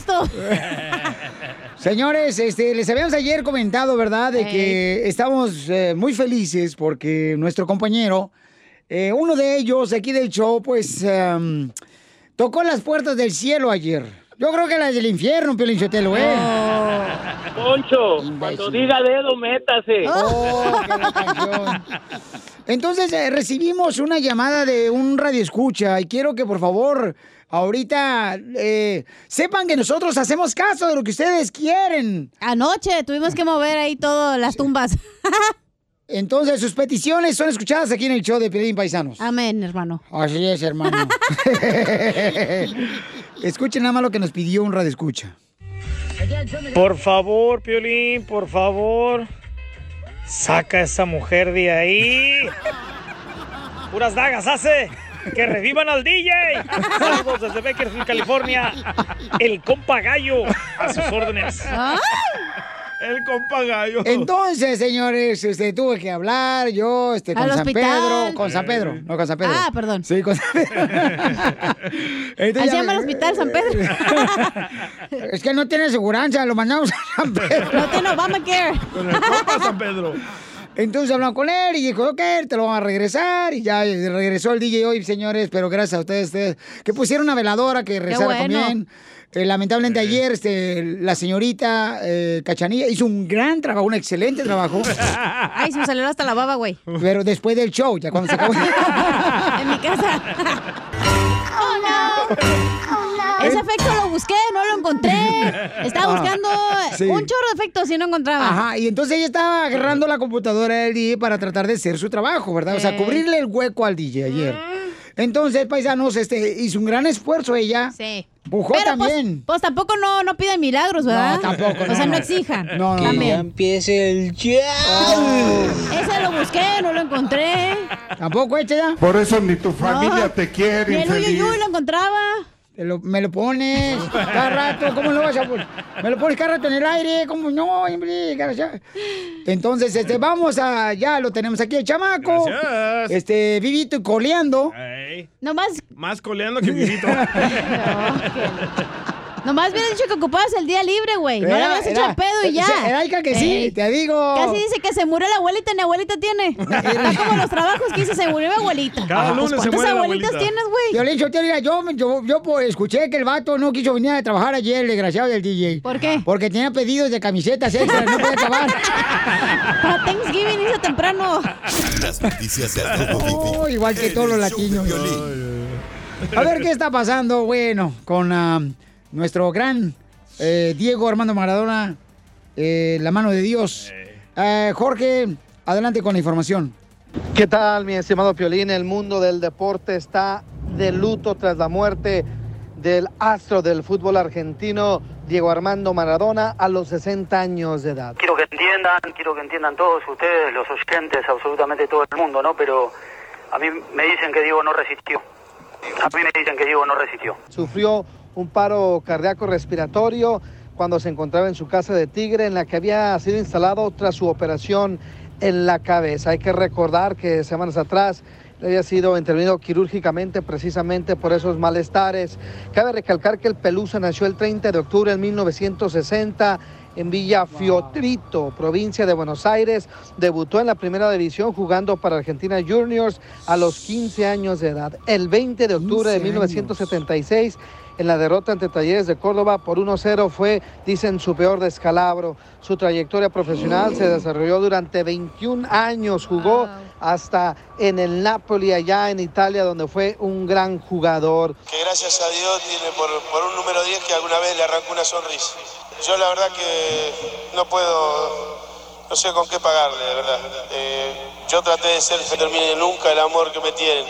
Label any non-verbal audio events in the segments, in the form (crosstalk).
gusto. (laughs) Señores, este, les habíamos ayer comentado, ¿verdad? De que estamos eh, muy felices porque nuestro compañero, eh, uno de ellos aquí del show, pues em, tocó las puertas del cielo ayer. Yo creo que las del infierno, Piolín Sotelo, ¿eh? Poncho, cuando diga dedo, métase. Oh, qué. (laughs) Entonces eh, recibimos una llamada de un radio escucha y quiero que por favor ahorita eh, sepan que nosotros hacemos caso de lo que ustedes quieren. Anoche tuvimos que mover ahí todas las tumbas. (laughs) Entonces sus peticiones son escuchadas aquí en el show de Piolín Paisanos. Amén, hermano. Así es, hermano. (laughs) Escuchen nada más lo que nos pidió un radio escucha. Por favor, Piolín, por favor. Saca a esa mujer de ahí. Puras dagas hace. Que revivan al DJ. Saludos desde Bakersfield, California. El compa gallo. A sus órdenes. El compa gallo. Entonces, señores, este, tuve que hablar yo este, con Al San hospital. Pedro. Con San Pedro, no con San Pedro. Ah, perdón. Sí, con San Pedro. (laughs) Entonces, llama el hospital San Pedro. (laughs) Es que no tiene seguridad, lo mandamos a San (laughs) Pedro. No tiene Obamacare. Con el compa San Pedro. Entonces hablan con él y dijo, ok, te lo van a regresar. Y ya eh, regresó el DJ hoy, señores, pero gracias a ustedes, ustedes, que pusieron una veladora que rezara bueno. también. Eh, lamentablemente ayer este, la señorita eh, Cachanilla hizo un gran trabajo, un excelente trabajo. (laughs) Ay, se me salió hasta la baba, güey. Pero después del show, ya cuando se acabó. (laughs) En mi casa. (laughs) Ese efecto lo busqué, no lo encontré. (laughs) Estaba Ah, buscando sí. un chorro de efectos y no encontraba. Ajá, y entonces ella estaba agarrando la computadora del DJ para tratar de hacer su trabajo, ¿verdad? O sea, Eh. cubrirle el hueco al DJ ayer. Entonces, paisanos, este, hizo un gran esfuerzo ella. Sí. Pujó Pero pues, también. pues tampoco no, no piden milagros, ¿verdad? No, tampoco, O sea, no, no. exijan. No, no, no. empiece el ya. Ese lo busqué, no lo encontré. Tampoco echa ya. Por eso ni tu familia No. te quiere, Ni el uyuyuy lo encontraba. Te lo- me lo pones cada rato, ¿cómo lo vas a poner? Me lo pones cada rato en el aire, ¿cómo no? hombre? Entonces, este, vamos a, ya lo tenemos aquí el chamaco. Gracias. Este, vivito y coleando. Ey, Nomás, más coleando que vivito. (laughs) nomás hubieras dicho que ocupabas el día libre, güey. No le habías hecho el pedo y ya. era Ica que sí, Ey. te digo. Casi dice que se murió la abuelita, ni abuelita tiene. (laughs) Está como los trabajos que dice, se murió mi abuelita. Cada Pues, lunes se ¿Cuántas la abuelitas abuelita. tienes, güey? Yo le dije, mira, yo, yo, yo, pues, escuché que el vato no quiso venir a trabajar ayer, el desgraciado del DJ. ¿Por qué? Porque tenía pedidos de camisetas extras, no podía acabar. (laughs) Para Thanksgiving hizo temprano. Las noticias del. Oh, igual que todos los el latinos. A ver qué está pasando, bueno, con ah, nuestro gran eh, Diego Armando Maradona, eh, la mano de Dios. Eh, Jorge, adelante con la información. ¿Qué tal, mi estimado Piolín? El mundo del deporte está de luto tras la muerte del astro del fútbol argentino, Diego Armando Maradona, a los 60 años de edad. Quiero que entiendan, quiero que entiendan todos ustedes, los oyentes, absolutamente todo el mundo, ¿no? Pero a mí me dicen que Diego no resistió. A mí me dicen que Diego no resistió. Sufrió un paro cardíaco respiratorio cuando se encontraba en su casa de Tigre, en la que había sido instalado tras su operación en la cabeza. Hay que recordar que semanas atrás le había sido intervenido quirúrgicamente precisamente por esos malestares. Cabe recalcar que el Pelusa nació el 30 de octubre de 1960 en Villa Fiotrito, provincia de Buenos Aires. Debutó en la primera división jugando para Argentina Juniors a los 15 años de edad. El 20 de octubre de 15 años. 1976 en la derrota ante Talleres de Córdoba por 1-0 fue, dicen, su peor descalabro. Su trayectoria profesional se desarrolló durante 21 años, jugó hasta en el Napoli allá en Italia, donde fue un gran jugador. que gracias a Dios tiene por, por un número 10 que alguna vez le arrancó una sonrisa. Yo la verdad que no puedo, no sé con qué pagarle, de verdad. Eh, yo traté de ser, que termine nunca el amor que me tienen.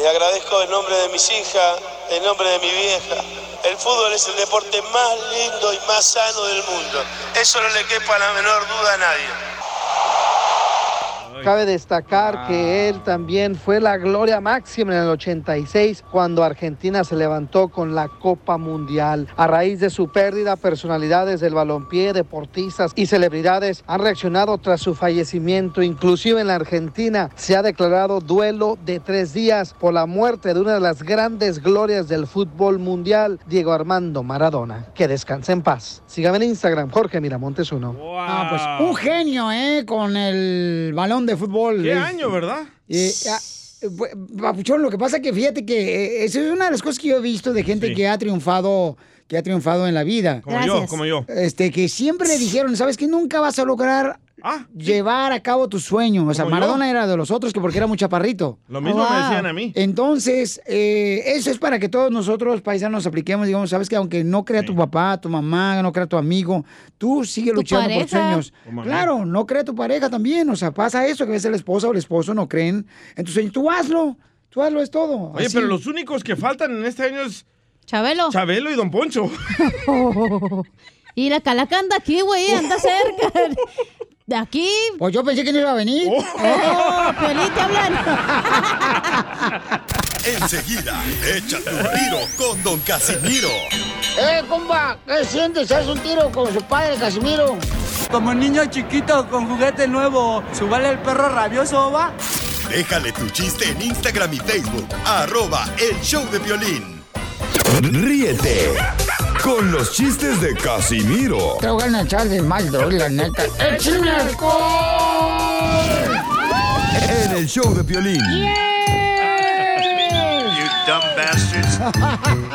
Les agradezco en nombre de mis hijas, en nombre de mi vieja. El fútbol es el deporte más lindo y más sano del mundo. Eso no le quepa la menor duda a nadie. Cabe destacar que él también fue la gloria máxima en el 86 cuando Argentina se levantó con la Copa Mundial. A raíz de su pérdida, personalidades del balompié, deportistas y celebridades han reaccionado tras su fallecimiento. Inclusive en la Argentina se ha declarado duelo de tres días por la muerte de una de las grandes glorias del fútbol mundial, Diego Armando Maradona. Que descanse en paz. Sígame en Instagram, Jorge Miramontes uno. Ah, pues un genio, ¿eh? Con el balón de fútbol. ¿Qué Es- año, verdad? Eh, ah, Papuchón, lo que pasa es que fíjate que eh, esa es una de las cosas que yo he visto de gente Sí. que ha triunfado, que ha triunfado en la vida. Como yo, como yo. Este, que siempre le dijeron, ¿sabes que Nunca vas a lograr Ah, llevar a cabo tu sueño. O sea, yo. Maradona era de los otros que porque era muy chaparrito. Lo mismo me decían a mí. Entonces, eh, eso es para que todos nosotros, paisanos, apliquemos, digamos, sabes que aunque no crea tu papá, tu mamá, no crea tu amigo, tú sigue Tu luchando por tus sueños. Claro, no crea tu pareja también. O sea, pasa eso, que a veces la esposa o el esposo no creen en tus sueños. Tú hazlo, tú hazlo, es todo. Oye, Así. pero los únicos que faltan en este año es Chabelo. Chabelo y Don Poncho. (laughs) Y la calaca anda aquí, güey, anda cerca. (laughs) De aquí. Pues yo pensé que no iba a venir. Oh, Piolín, te hablan. (laughs) Enseguida, échate un tiro con Don Casimiro. ¡Eh, compa! ¿Qué sientes? ¿Haz un tiro con su padre, Casimiro? Como niño chiquito con juguete nuevo, ¿subale el perro rabioso, va? Déjale tu chiste en Instagram y Facebook. Arroba El Show de Violín. Ríete con los chistes de Casimiro Te voy a echar de mal, droga, la neta. ¡Échame en el show de Piolín. (laughs)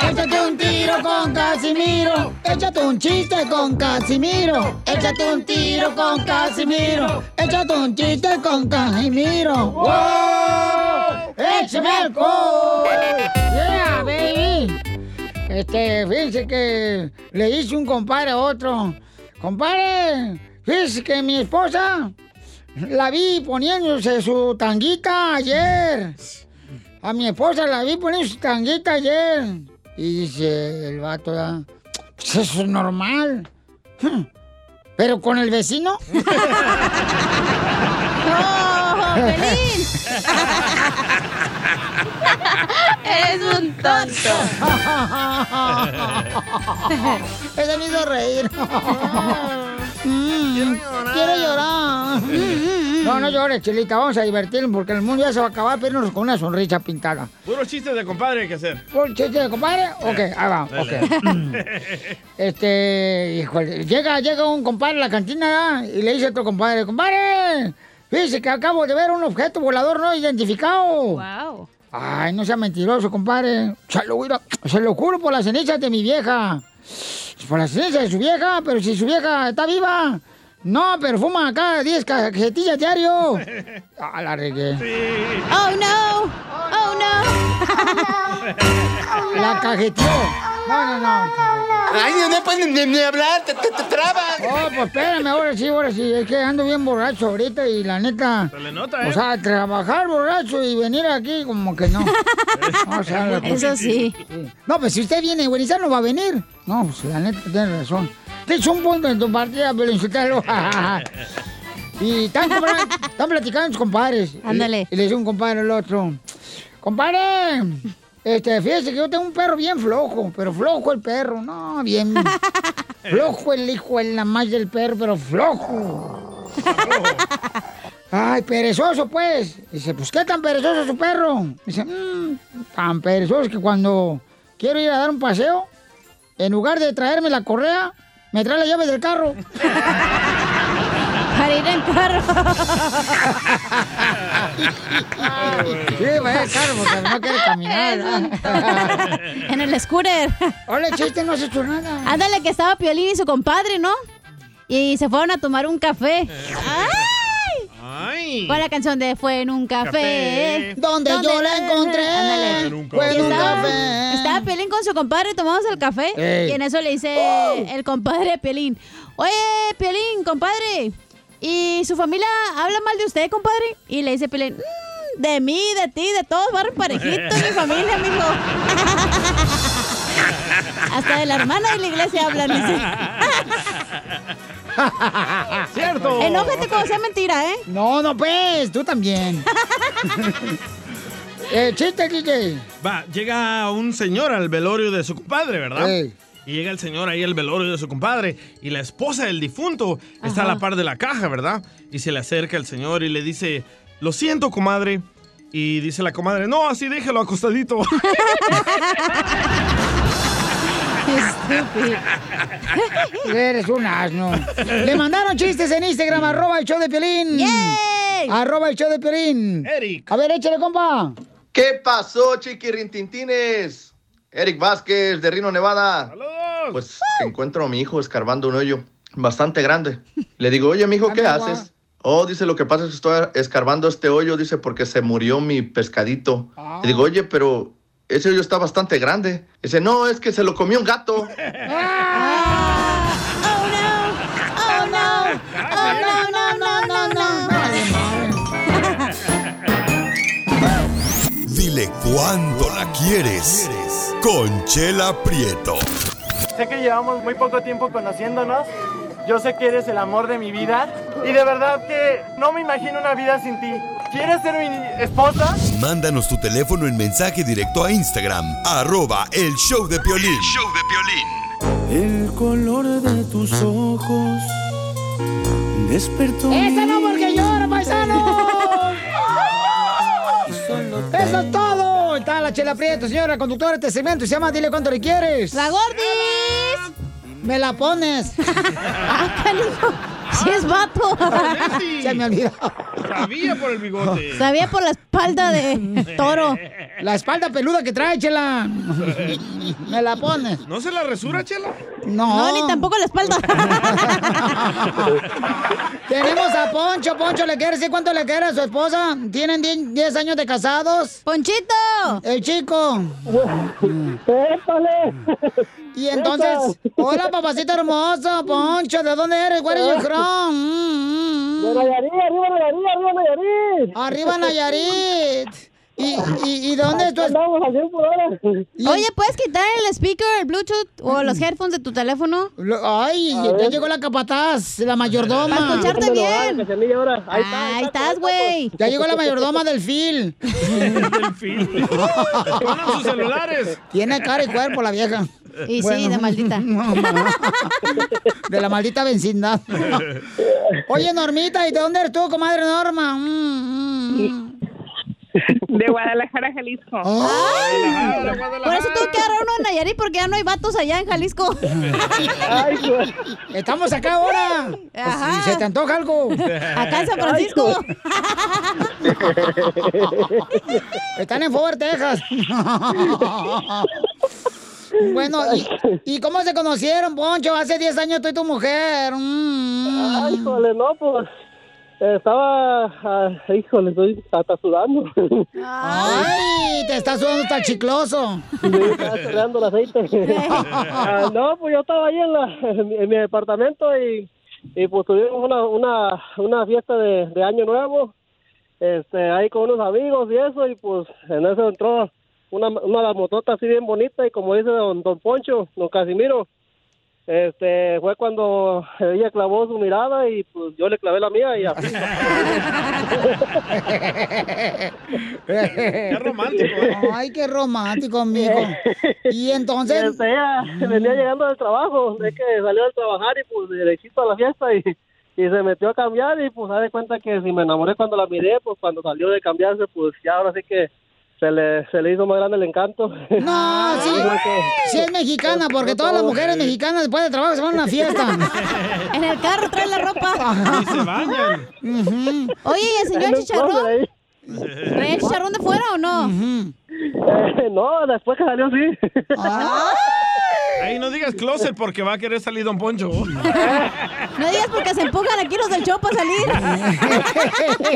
Échate un tiro con Casimiro. Échate un chiste con Casimiro. Échate un tiro con Casimiro. Échate un chiste con Casimiro. ¡Wow! ¡Échame alcohol! Este, fíjese que le hice un compadre a otro. Compadre, fíjese que mi esposa la vi poniéndose su tanguita ayer. A mi esposa la vi poniendo su tanguita ayer. Y dice el vato, "Ah, pues eso es normal. Pero con el vecino. (laughs) ¡Oh, Pelín! (laughs) Eres un tonto. (laughs) Ese me hizo reír. Mm, Quiero llorar. No, no llores, Chilita. Vamos a divertirnos porque el mundo ya se va a acabar, pero con una sonrisa pintada. Puro chiste de compadre hay que hacer. ¿Un chiste de compadre? Ok, ahí va. Ok. (laughs) Este, híjole, llega, llega un compadre a la cantina y le dice a otro compadre, compadre, fíjese que acabo de ver un objeto volador no identificado. Wow. Ay, no sea mentiroso, compadre. Se lo, se lo juro por las cenizas de mi vieja. Por las cenizas de su vieja, pero si su vieja está viva. No, pero fuma acá 10 cajetillas diario. (laughs) Ah, la regué. Oh, no. Oh, no. La cajeteó. No, no, no. Ay, no pueden ni, ni hablar, te, te, te trabas. Oh, pues espérame, ahora sí, ahora sí. Es que ando bien borracho ahorita y la neta. Se le nota, ¿eh? O sea, trabajar borracho y venir aquí como que no. (laughs) O sea, Eso sí. No, pues si usted viene, güerizar, no va a venir. No, pues la neta tiene razón. Hecho un punto en tu partida, pero insultarlo. (laughs) y están, están platicando sus compadres. Ándale. Y le dice un compadre al otro. Compadre, este, fíjese que yo tengo un perro bien flojo, pero flojo el perro. No, bien. (laughs) flojo el hijo, el la más del perro, pero flojo. (laughs) Ay, perezoso, pues. Dice, pues, ¿qué tan perezoso es su perro? Dice, "Mm, tan perezoso que cuando quiero ir a dar un paseo, en lugar de traerme la correa, me trae la llave del carro. Para ir en carro. Sí, vaya el carro, porque no quiere caminar. (laughs) en el scooter. Hola, chiste, no has hecho nada. Ándale, que estaba Piolín y su compadre, ¿no? Y se fueron a tomar un café. ¡Ay! (laughs) Ay. Con la canción de Fue en un café. Café. Donde yo la encontré. Ándale. En un Fue en un estaba, café. estaba Piolín con su compadre tomamos el café. Ey. Y en eso le dice el compadre a Piolín. Oye, Piolín, compadre. ¿Y su familia habla mal de usted, compadre? Y le dice Piolín. "Mm, de mí, de ti, de todos, barrio parejito, mi familia, amigo. (laughs) Hasta de la hermana de la iglesia hablan, dice. (laughs) ¡Cierto! Enójate cuando sea mentira, ¿eh? No, no, pues, tú también. (laughs) eh, chiste, DJ. Va, llega un señor al velorio de su compadre, ¿verdad? Y llega el señor ahí al velorio de su compadre y la esposa del difunto está a la par de la caja, ¿verdad? Y se le acerca el señor y le dice, lo siento, comadre. Y dice la comadre, no, así déjalo acostadito. (laughs) Estúpido. Eres un asno. Le mandaron chistes en Instagram, arroba el show de Piolín. Arroba el show de Piolín. Eric. A ver, échale, compa. ¿Qué pasó, chiquirintintines? Eric Vázquez, de Rino, Nevada. Pues encuentro a mi hijo escarbando un hoyo bastante grande. Le digo, oye, mi hijo, ¿qué haces? Oh, dice, lo que pasa es que estoy escarbando este hoyo, dice, porque se murió mi pescadito. Le digo, oye, pero ese hoyo está bastante grande. Dice, no, es que se lo comió un gato. (laughs) Oh, no. Oh, no, no, no, no, no. (laughs) Dile cuándo la quieres. Conchela Prieto. Sé que llevamos muy poco tiempo conociéndonos. Yo sé que eres el amor de mi vida. Y de verdad que no me imagino una vida sin ti. ¿Quieres ser mi esposa? Mándanos tu teléfono en mensaje directo a Instagram. Arroba el show de Piolín. El color de tus ojos despertó. ¡Esa no porque llora, paisano! ¡Eso es todo! Está la chela Prieto, señora conductora de este segmento. y Se llama Dile cuánto le quieres. ¡La gordis! Me la pones. (laughs) ¡Ah, canijo! ¡Sí es vato! Se me olvidó. Sabía por el bigote. Sabía por la espalda de toro. La espalda peluda que trae, chela. (laughs) Me la pones. ¿No se la resura, Chela? No. No, ni tampoco la espalda. (laughs) Tenemos a Poncho. Poncho, ¿le quiere decir cuánto le quiere a su esposa? ¿Tienen 10 10 años de casados? ¡Ponchito! El chico. Y entonces, hola papacito hermoso, Poncho, ¿de dónde eres? ¿Where are you from? De Nayarit, arriba Nayarit, arriba Nayarit. Arriba Nayarit. ¿Y, y, y dónde Andamos al 100 por hora. Oye, ¿puedes quitar el speaker, el Bluetooth o los headphones de tu teléfono? Lo- Ay, ya llegó la capataz, la mayordoma. Para escucharte bien. Ahí, estás, güey. Ya llegó la mayordoma del Phil. Ponen (laughs) sus celulares. Tiene cara y cuerpo la vieja. Y sí, de maldita. (laughs) De la maldita vecindad. (laughs) Oye, Normita, ¿y de dónde eres tú, comadre Norma? Mm, mm. (laughs) De Guadalajara, Jalisco. Ay, Por eso tuve que agarrar uno en Nayarit porque ya no hay vatos allá en Jalisco. Estamos acá ahora. Pues, Ajá. si se te antoja algo. Acá en San Francisco. Están en Fort Texas. Bueno, ¿y, y cómo se conocieron, Poncho? Hace 10 años tú y tu mujer. Mm. Ay, híjole, no, pues. Estaba. ah, híjole, estoy hasta sudando. Ay, te está sudando hasta el chicloso. Sí, estaba chorreando el aceite. (laughs) Ah, no, pues yo estaba ahí en, la, en, mi, en mi departamento y, y pues tuvimos una, una, una fiesta de, de Año Nuevo. Este, ahí con unos amigos y eso, y pues en eso entró una, una motota así bien bonita y como dice don, don Poncho, don Casimiro, este, fue cuando ella clavó su mirada y pues yo le clavé la mía y así. (laughs) Qué romántico. Ay, qué romántico, amigo. Y entonces. (laughs) Este, ella venía llegando del trabajo, de que salió del trabajar y pues derechito a la fiesta y, y se metió a cambiar y pues se de cuenta que si me enamoré cuando la miré, pues cuando salió de cambiarse, pues ya ahora sí que se le, se le hizo más grande el encanto. No, (laughs) sí, sí es mexicana, porque todas las mujeres mexicanas después del trabajo se van a una fiesta. (laughs) En el carro trae la ropa. Y se bañan. Oye, ¿y el señor Chicharrón? ¿Trae el chicharrón de fuera o no? Eh, (laughs) no, después que salió sí. Ahí no digas closet porque va a querer salir Don Poncho. (laughs) No digas porque se empujan aquí los del show para salir. (laughs)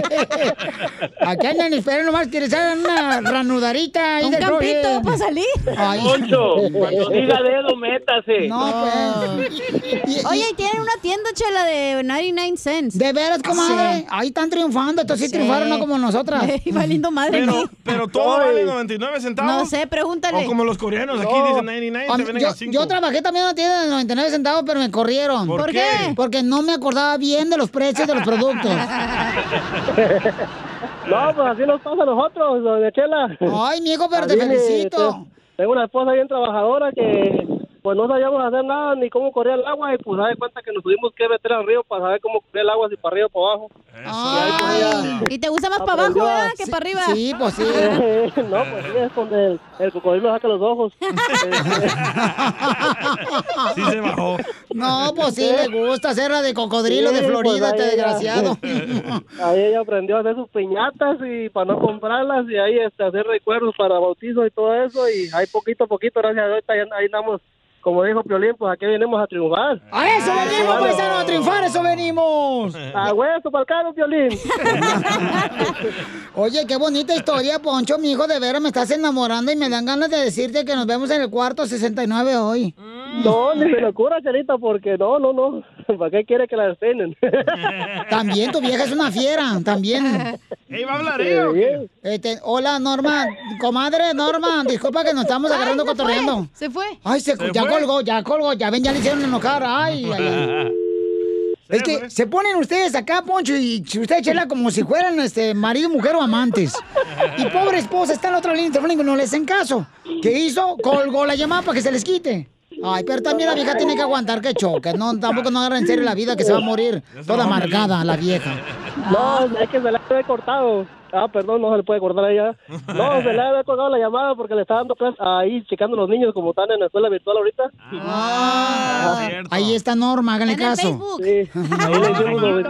Aquí andan esperando nomás que les hagan una ranudarita ahí Un del campito para salir. Ay. Poncho, cuando (laughs) diga dedo, métase. No, pues. Oye, y tienen una tienda, chela, de 99 cents. De veras, comadre. Ahí están triunfando. Estos sí, Sí. triunfaron, no como nosotras. Ey, valiendo madre. Pero, pero todo vale 99 centavos. No sé, pregúntale. O como los coreanos, aquí No. dicen 99, A te yo, a 5. yo trabajé también en una tienda de 99 centavos, pero me corrieron. ¿Por ¿Por qué? qué? Porque no me acordaba bien de los precios de los productos. (laughs) No, pues así nos pasa a nosotros, doña Chela. Ay, mijo, pero te me- felicito. Tengo una esposa bien trabajadora que pues no sabíamos hacer nada ni cómo corría el agua y pues da cuenta que nos tuvimos que meter al río para saber cómo corría el agua, si para arriba o para abajo. Ay. ¿Y te gusta más para abajo. Que para arriba. Sí, pues sí. (laughs) no, pues sí, es donde el, el cocodrilo saca los ojos. (laughs) (laughs) Sí se bajó. No, pues sí, le gusta hacer la de cocodrilo de Sí, Florida, pues, este desgraciado. Ahí ella aprendió a hacer sus piñatas y para no comprarlas y ahí este, hacer recuerdos para bautizo y todo eso y ahí poquito a poquito, gracias a Dios, ahí, ahí andamos, como dijo Piolín, pues aquí venimos a triunfar. ¡A eso venimos, paisanos! ¡A triunfar, eso venimos! (laughs) ¡A hueso para el carro, Piolín! (laughs) Oye, qué bonita historia, Poncho, mi hijo, de veras me estás enamorando y me dan ganas de decirte que nos vemos en el cuarto 69 hoy. No, ni se le ocurra, Charita, porque no, no, no. (laughs) ¿Para qué quiere que la destinen? También tu vieja es una fiera, también. ¿Ey, va a hablar qué? Este, hola, Norma. Comadre, Norma, disculpa que nos estamos agarrando se fue, cotorreando. Se fue. Ay, se, ¿Se ya fue? Colgó, ya colgó, ya ven, ya le hicieron enojar. Ay, ay, ay. (laughs) Es que se ponen ustedes acá, Poncho, y usted, Chela, como si fueran este marido, mujer o amantes. Y pobre esposa está en la otra línea telefónica y no le hacen caso. ¿Qué hizo? Colgó la llamada para que se les quite. Ay, pero también la vieja tiene que aguantar que choque. No, tampoco no agarra en serio la vida que se va a morir toda amargada la vieja. No, es que se le había cortado. Ah, perdón, no se le puede cortar a ella. No, (laughs) se le había colgado la llamada porque le está dando clase ahí checando los niños como están en la escuela virtual ahorita. Ah, ahí está Norma, háganle En el caso. Facebook. Sí, (laughs) ahí le hicimos los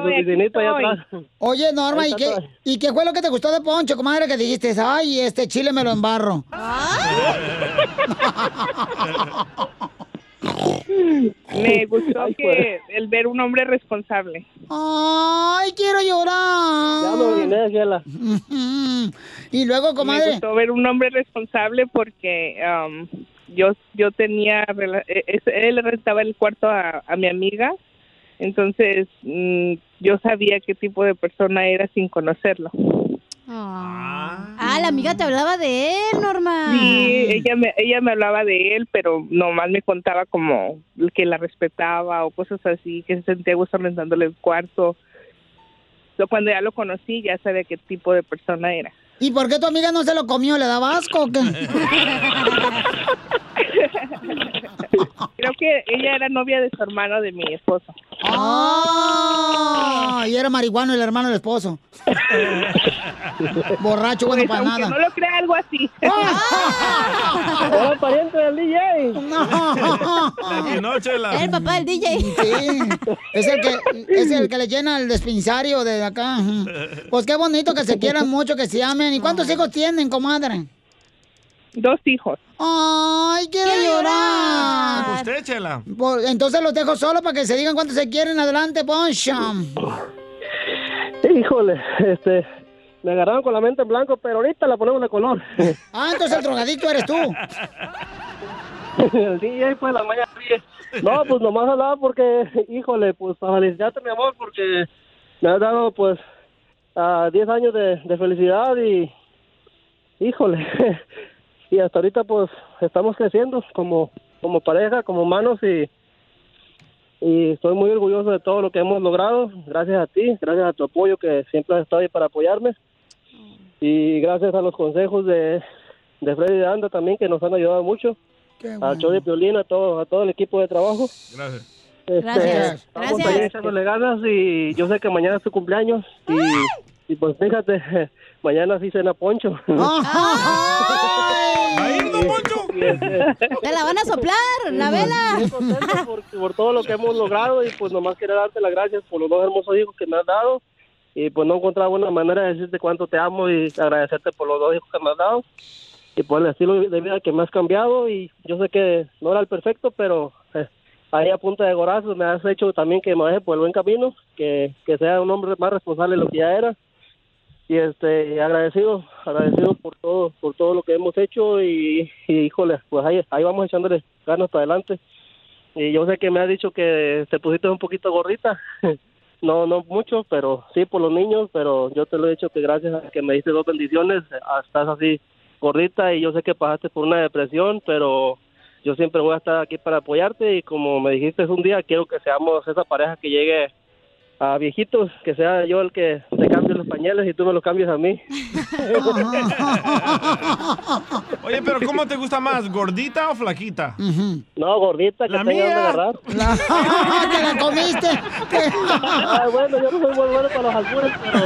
allá atrás. Oye, Norma, ¿y qué. ¿y qué fue lo que te gustó de Poncho, comadre, que dijiste? Ay, este chile me lo embarro. (laughs) (laughs) Me gustó Ay, que el ver un hombre responsable. Ay, quiero llorar. Ya me vine, Chela. Y luego, Me comadre. gustó ver un hombre responsable porque um, yo yo tenía eh, es- él le rentaba el cuarto a, a mi amiga, entonces mm, yo sabía qué tipo de persona era sin conocerlo. Ah, la amiga te hablaba de él, Norma. Sí, ella me, ella me hablaba de él, pero nomás me contaba como que la respetaba o cosas así, que se sentía a gusto rentándole el cuarto. So, cuando ya lo conocí, ya sabía qué tipo de persona era. ¿Y por qué tu amiga no se lo comió? ¿Le daba asco o qué? (laughs) Creo que ella era novia de su hermano de mi esposo. ¡Ah! Era marihuano el hermano del esposo. (laughs) Borracho, bueno Pues, para nada. no lo crea algo así. (laughs) Era pariente del DJ. No, (laughs) el papá del DJ. Sí, es el que es el que le llena el dispensario de acá. Pues qué bonito que se quieran mucho, que se amen. ¿Y cuántos hijos tienen, comadre? Dos hijos. Ay, quiero, llorar. ¿Usted, Chela? Pues, entonces los dejo solo para que se digan cuántos se quieren. Adelante, Poncho. Híjole, este, me agarraron con la mente en blanco, pero ahorita la ponemos de color. (laughs) Ah, entonces el drogadicto eres tú. (laughs) el DJ fue la mañana. No, pues nomás hablaba porque, híjole, pues para felicitarte, mi amor, porque me has dado, pues, a 10 años de, de felicidad y, híjole, (laughs) y hasta ahorita, pues, estamos creciendo como, como pareja, como manos y, y estoy muy orgulloso de todo lo que hemos logrado, gracias a ti, gracias a tu apoyo que siempre has estado ahí para apoyarme y gracias a los consejos de, de Freddy de Anda también que nos han ayudado mucho al show de Piolín, a todo, a todo el equipo de trabajo. Gracias. Este, Gracias. Estamos Gracias. ahí echándole ganas y yo sé que mañana es tu cumpleaños y, y pues fíjate, (laughs) mañana sí cena poncho. (laughs) Ay. (laughs) Y, este, Te la van a soplar, la vela. Muy contento por, por todo lo que hemos logrado y pues nomás quería darte las gracias por los dos hermosos hijos que me has dado y pues no encontraba una manera de decirte cuánto te amo y agradecerte por los dos hijos que me has dado y por el estilo de vida que me has cambiado y yo sé que no era el perfecto pero eh, ahí a punta de gorazos me has hecho también que me deje por el buen camino que, que sea un hombre más responsable de lo que ya era y este agradecido agradecido por todo por todo lo que hemos hecho y, y, híjole pues ahí ahí vamos echándole ganas para adelante. Y yo sé que me has dicho que te pusiste un poquito gordita (laughs) no no mucho pero sí por los niños pero yo te lo he dicho que gracias a que me diste dos bendiciones estás así gordita y yo sé que pasaste por una depresión pero yo siempre voy a estar aquí para apoyarte y como me dijiste un día, quiero que seamos esa pareja que llegue a viejitos, que sea yo el que te cambie los pañales y tú me los cambies a mí. (laughs) Oye, pero ¿cómo te gusta más, gordita o flaquita? No, gordita, que La tenga mía. agarrar. ¡Te (laughs) la comiste! Ay, bueno, yo no soy muy bueno para los albures, pero...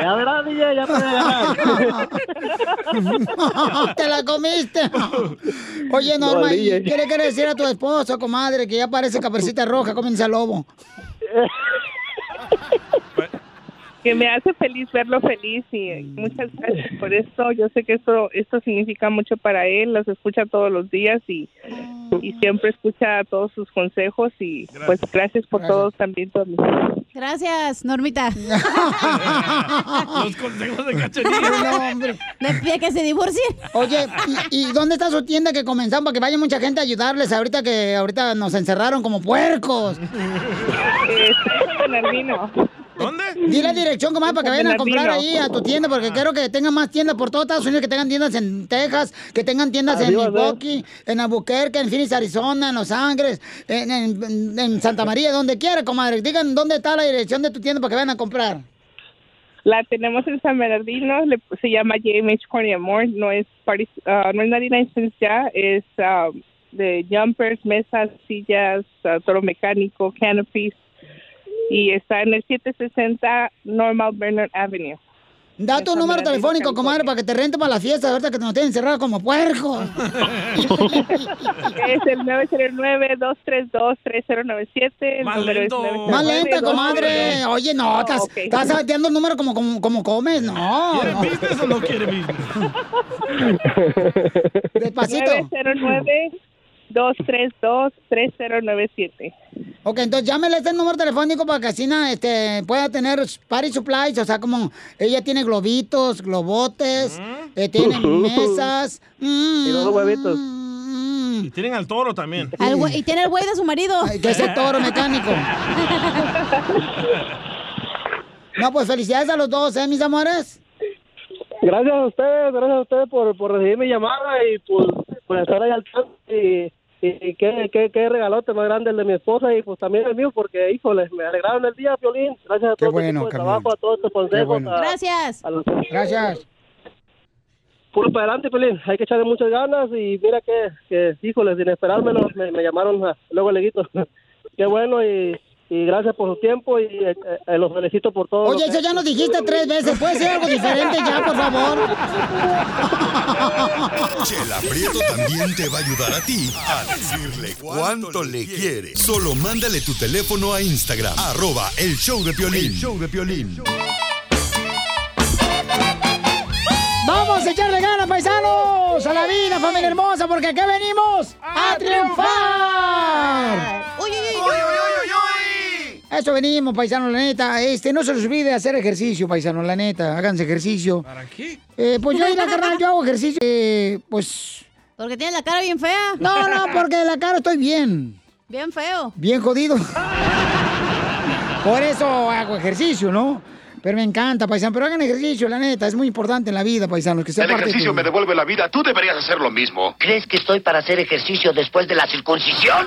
ya verás, DJ, ya te voy a ganar. (laughs) ¡Te la comiste! Oye, Norma, No, ¿y. ¿qué le quieres decir a tu esposo, comadre, que ya parece caperucita roja, comienza lobo? Que me hace feliz verlo feliz y muchas gracias por esto. Yo sé que esto esto significa mucho para él, los escucha todos los días y, y siempre escucha todos sus consejos y pues gracias por todo también, Tommy. Gracias, Normita. (laughs) Los consejos de cachanilla. (laughs) No, hombre. Le pide que se divorcie. Oye, ¿y, y dónde está su tienda que comenzamos para que vaya mucha gente a ayudarles ahorita que ahorita nos encerraron como puercos? Bernardino. ¿Dónde? Di la dirección, comadre, para que vayan a comprar ahí a tu tienda, porque quiero que tengan más tiendas por todo Estados Unidos, que tengan tiendas en Texas, que tengan tiendas en. Milwaukee, en Albuquerque, en Phoenix, Arizona, en Los Ángeles, en, en- en Santa María, donde quiera, comadre. Digan dónde está la dirección de tu tienda para que vayan a comprar. La tenemos en San Bernardino, le- se llama JMH Corny Amor, no es party, ah, no es 99 cents ya, es ah, de jumpers, mesas, sillas, ah, toro mecánico, canopies y está en el 760 Normal Bernard Avenue. Da tu número telefónico, comadre, para que te rente para la fiesta, ahorita que nos tienen encerrados como puercos. (laughs) Es el 909-232-3097. el Más número es lento. 909-232. Más lenta, comadre. Oye, no, Oh, estás, ok. estás sateando el número como, como, como comes, no. ¿Quiere no. business o no quiere business? (laughs) Despacito. 909-232-3097. Ok, entonces llámele este número telefónico para que así na, este, pueda tener party supplies, o sea, como ella tiene globitos, globotes, eh, tiene (laughs) mesas. mm, Y los huevitos. mm, Y tienen al toro también. (laughs) Al y tiene el güey de su marido. ay, que es el toro mecánico. No, pues felicidades a los dos, ¿eh, mis amores? Gracias a ustedes, gracias a ustedes por, por recibir mi llamada y por, por estar ahí al tanto. Y, y, y qué, qué, qué regalote más grande el de mi esposa y pues también el mío, porque, híjole, me alegraron el día, Violín. Gracias a Qué todo bueno, carnal. trabajo, a todos tus consejos. bueno. a- Gracias. a los- Gracias. Puro para adelante, Pelín. Hay que echarle muchas ganas y mira que, que híjole, sin esperármelo, me, me llamaron a- luego leguito. (laughs) Qué bueno y, y gracias por su tiempo y eh, eh, los felicito por todo. Oye, eso ya nos dijiste tres veces. ¿Puede ser algo diferente ya, por favor? Chela Prieto también te va a ayudar a ti a decirle cuánto le quiere. Solo mándale tu teléfono a Instagram, arroba el show de Piolín. show de Piolín. ¡Vamos a echarle ganas, paisanos! ¡A la vida, familia hermosa! Porque aquí venimos a triunfar. Uy, uy, uy, uy. Eso venimos, paisanos, la neta. Este, no se les olvide hacer ejercicio, paisanos, la neta. Háganse ejercicio. ¿Para qué? Eh, pues yo, la carnal, yo hago ejercicio. eh, pues. Porque tiene la cara bien fea. No, no, porque de la cara estoy bien. Bien feo. Bien jodido. Por eso hago ejercicio, ¿no? Pero me encanta, paisano. Pero hagan ejercicio, la neta. Es muy importante en la vida, paisanos. Que sea El parte de ejercicio tu- me devuelve la vida. Tú deberías hacer lo mismo. ¿Crees que estoy para hacer ejercicio después de la circuncisión?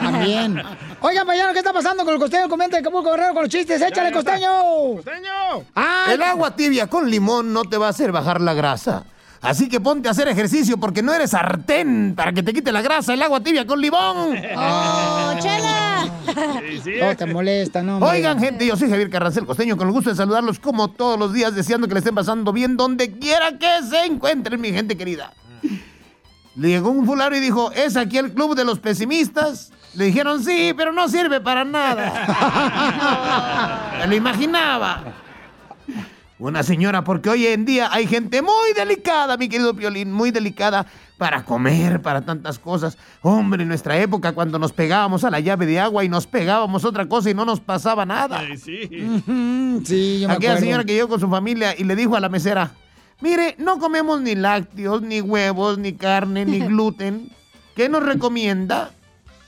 También. Oigan, paisanos, ¿qué está pasando con el costeño? Comenta el Acapulco Guerrero con los chistes. ¡Échale, ya costeño! ¡Costeño! ¡Ay! El agua tibia con limón no te va a hacer bajar la grasa. Así que ponte a hacer ejercicio porque no eres sartén para que te quite la grasa el agua tibia con limón. ¡Oh, chela! Sí, sí. No te molesta, no. hombre. Oigan, gente, yo soy Javier Carrancel Costeño, con el gusto de saludarlos como todos los días, deseando que le estén pasando bien donde quiera que se encuentren, mi gente querida. Le llegó un fulano y dijo, ¿es aquí el club de los pesimistas? Le dijeron, sí, pero no sirve para nada. (laughs) (laughs) Me lo imaginaba. Una señora, porque hoy en día hay gente muy delicada, mi querido Piolín, muy delicada para comer, para tantas cosas. Hombre, en nuestra época, cuando nos pegábamos a la llave de agua y nos pegábamos otra cosa y no nos pasaba nada. Sí, sí. Sí, yo me Aquella acuerdo. señora que llegó con su familia y le dijo a la mesera, mire, no comemos ni lácteos, ni huevos, ni carne, ni (laughs) gluten. ¿Qué nos recomienda?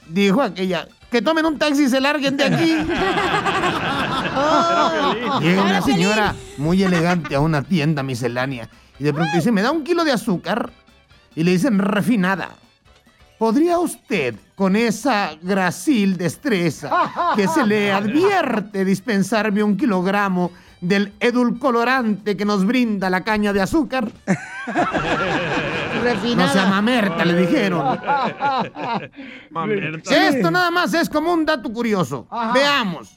Dijo aquella, que tomen un taxi y se larguen de aquí. (laughs) Oh. Llega una señora muy elegante a una tienda miscelánea y de pronto dice, ¿me da un kilo de azúcar? y le dicen refinada. ¿Podría usted, con esa gracil destreza que se le (laughs) advierte, dispensarme un kilogramo del edulcorante que nos brinda la caña de azúcar? (laughs) Refinada. No sea mamerta, le dijeron. (laughs) Mamerta. Esto nada más es como un dato curioso. Veamos.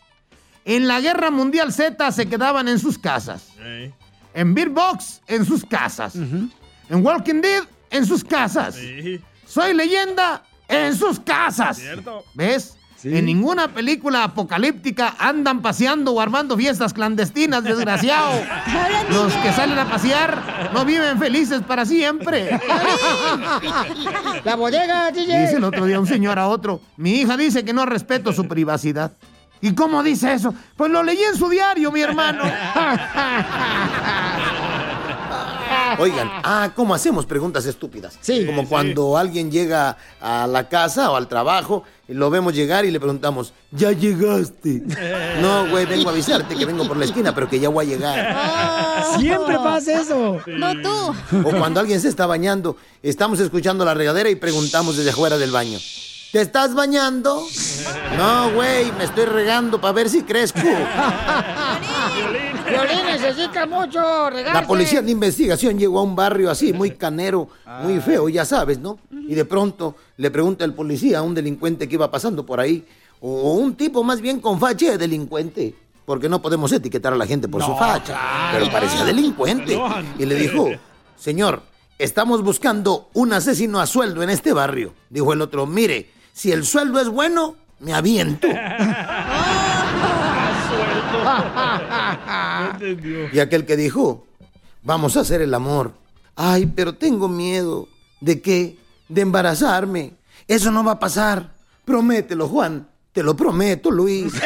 En la Guerra Mundial Z se quedaban en sus casas. Ey. En Beer Box, en sus casas. En Walking Dead, en sus casas. Sí. Soy leyenda, en sus casas. Cierto. ¿Ves? En ninguna película apocalíptica andan paseando o armando fiestas clandestinas, desgraciado. (laughs) Los que salen a pasear no viven felices para siempre. (laughs) La bodega, DJ. Dice el otro día un señor a otro, mi hija dice que no respeto su privacidad. ¿Y cómo dice eso? Pues lo leí en su diario, mi hermano. (laughs) Oigan, ah, ¿cómo hacemos preguntas estúpidas? Sí. Como cuando alguien llega a la casa o al trabajo y lo vemos llegar y le preguntamos, ¿ya llegaste? No, güey, vengo a avisarte que vengo por la esquina, pero que ya voy a llegar. Siempre pasa eso. No tú. O cuando alguien se está bañando, estamos escuchando la regadera y preguntamos desde afuera del baño. ¿Te estás bañando? No, güey, me estoy regando para ver si crezco. Violín necesita mucho regarse. La policía de investigación llegó a un barrio así, muy canero, muy feo, ya sabes, ¿no? Y de pronto le pregunta el policía a un delincuente que iba pasando por ahí, o un tipo más bien con facha de delincuente, porque no podemos etiquetar a la gente por su facha, pero parecía delincuente. Y le dijo, señor, estamos buscando un asesino a sueldo en este barrio. Dijo el otro, mire, si el sueldo es bueno, me aviento. (laughs) Y aquel que dijo, vamos a hacer el amor. Ay, pero tengo miedo. ¿De qué? De embarazarme. Eso no va a pasar. Promételo, Juan. Te lo prometo, Luis. (laughs)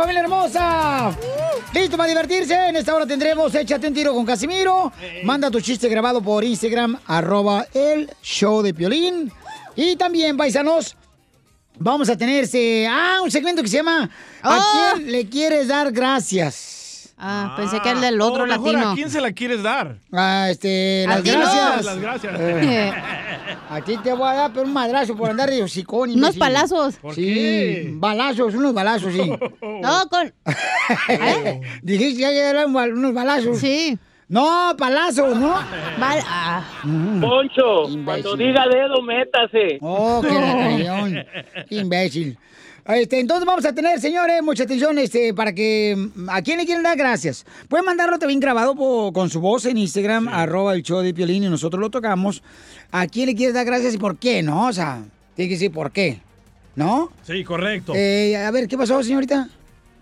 familia hermosa. Listo para divertirse. En esta hora tendremos Échate un tiro con Casimiro. Manda tu chiste grabado por Instagram, arroba el show de Piolín. Y también, paisanos, vamos a tener ese, ah, un segmento que se llama ¿A Oh. quién le quieres dar gracias? Ah, pensé que era el del otro mejor, latino. ¿A quién se la quieres dar? Ah, este, las no. gracias. Las gracias. Eh, (laughs) a ti te voy a dar pero un madrazo por andar de hocicón. Unos palazos. ¿Por sí, qué? balazos, unos balazos, sí. (laughs) No, con. (laughs) Dijiste que bal- unos balazos. Sí. No, palazos, ¿no? Val- ah. Poncho, Imbécil. cuando diga dedo, métase. Oh, qué. Imbécil. Este, entonces vamos a tener, señores, mucha atención este, para que... ¿A quién le quieren dar gracias? Pueden mandarlo también grabado po- con su voz en Instagram, arroba el show de Piolín, y nosotros lo tocamos. ¿A quién le quieres dar gracias y por qué, no? O sea, tiene que decir por qué, ¿no? Sí, correcto. Eh, a ver, ¿qué pasó, señorita?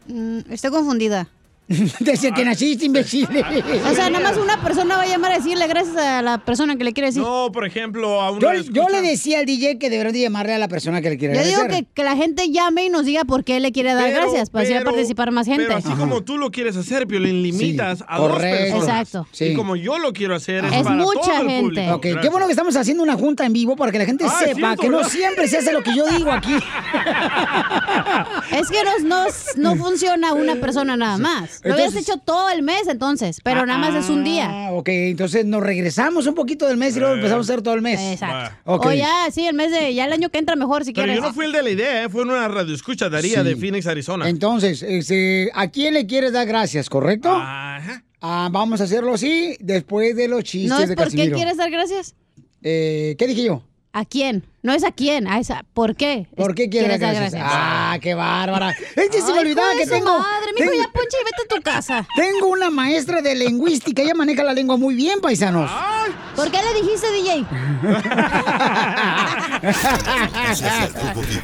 Mm, estoy confundida. (laughs) Desde que naciste, imbécil. O sea, nada más una persona va a llamar a decirle gracias a la persona que le quiere decir. No, por ejemplo, a uno Yo, le yo escucha- le decía al DJ que deberían de llamarle a la persona que le quiere Yo digo agradecer. que, que la gente llame y nos diga por qué le quiere dar Pero- gracias, para así va a pero- participar más gente. Pero así como tú lo quieres hacer, Piolín, limitas a dos correcto. personas. Exacto. Sí. Y como yo lo quiero hacer, es, Es para mucha todo el gente. público. Ok, qué bueno que estamos haciendo una junta en vivo para que la gente Ah, sepa que no siempre se hace lo que yo digo aquí. (laughs) Es que nos, nos- no funciona una persona nada más. Lo habías Entonces- hecho todo el mes entonces, pero nada más es un día. Ah, ok, entonces nos regresamos un poquito del mes y luego empezamos a hacer todo el mes. Exacto. Ok. O ya, sí, el mes de, ya el año que entra mejor si Pero quieres. yo no fui el de la idea, ¿eh? fue en una radio escucha Daría Sí. de Phoenix, Arizona. Entonces, este, ¿a quién le quieres dar gracias, correcto? Ajá. Ah, vamos a hacerlo así después de los chistes ¿No es de por qué Casimiro. quieres dar gracias? Eh, ¿Qué dije yo? ¿A quién? No es a quién, a esa. ¿Por qué? ¿Por qué quieres dar gracias? Ah, qué bárbara. Es que se me Ay, olvidaba hijo de que su tengo... Madre, mijo, tengo- ya ponche y vete a tu casa. Tengo una maestra de lingüística, ella maneja la lengua muy bien, paisanos. ¿Por qué le dijiste, DJ? (laughs)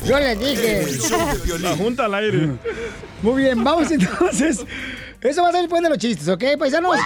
Yo les dije. La junta al aire. Muy bien, vamos entonces. Eso va a ser después de los chistes, ¿ok, paisanos?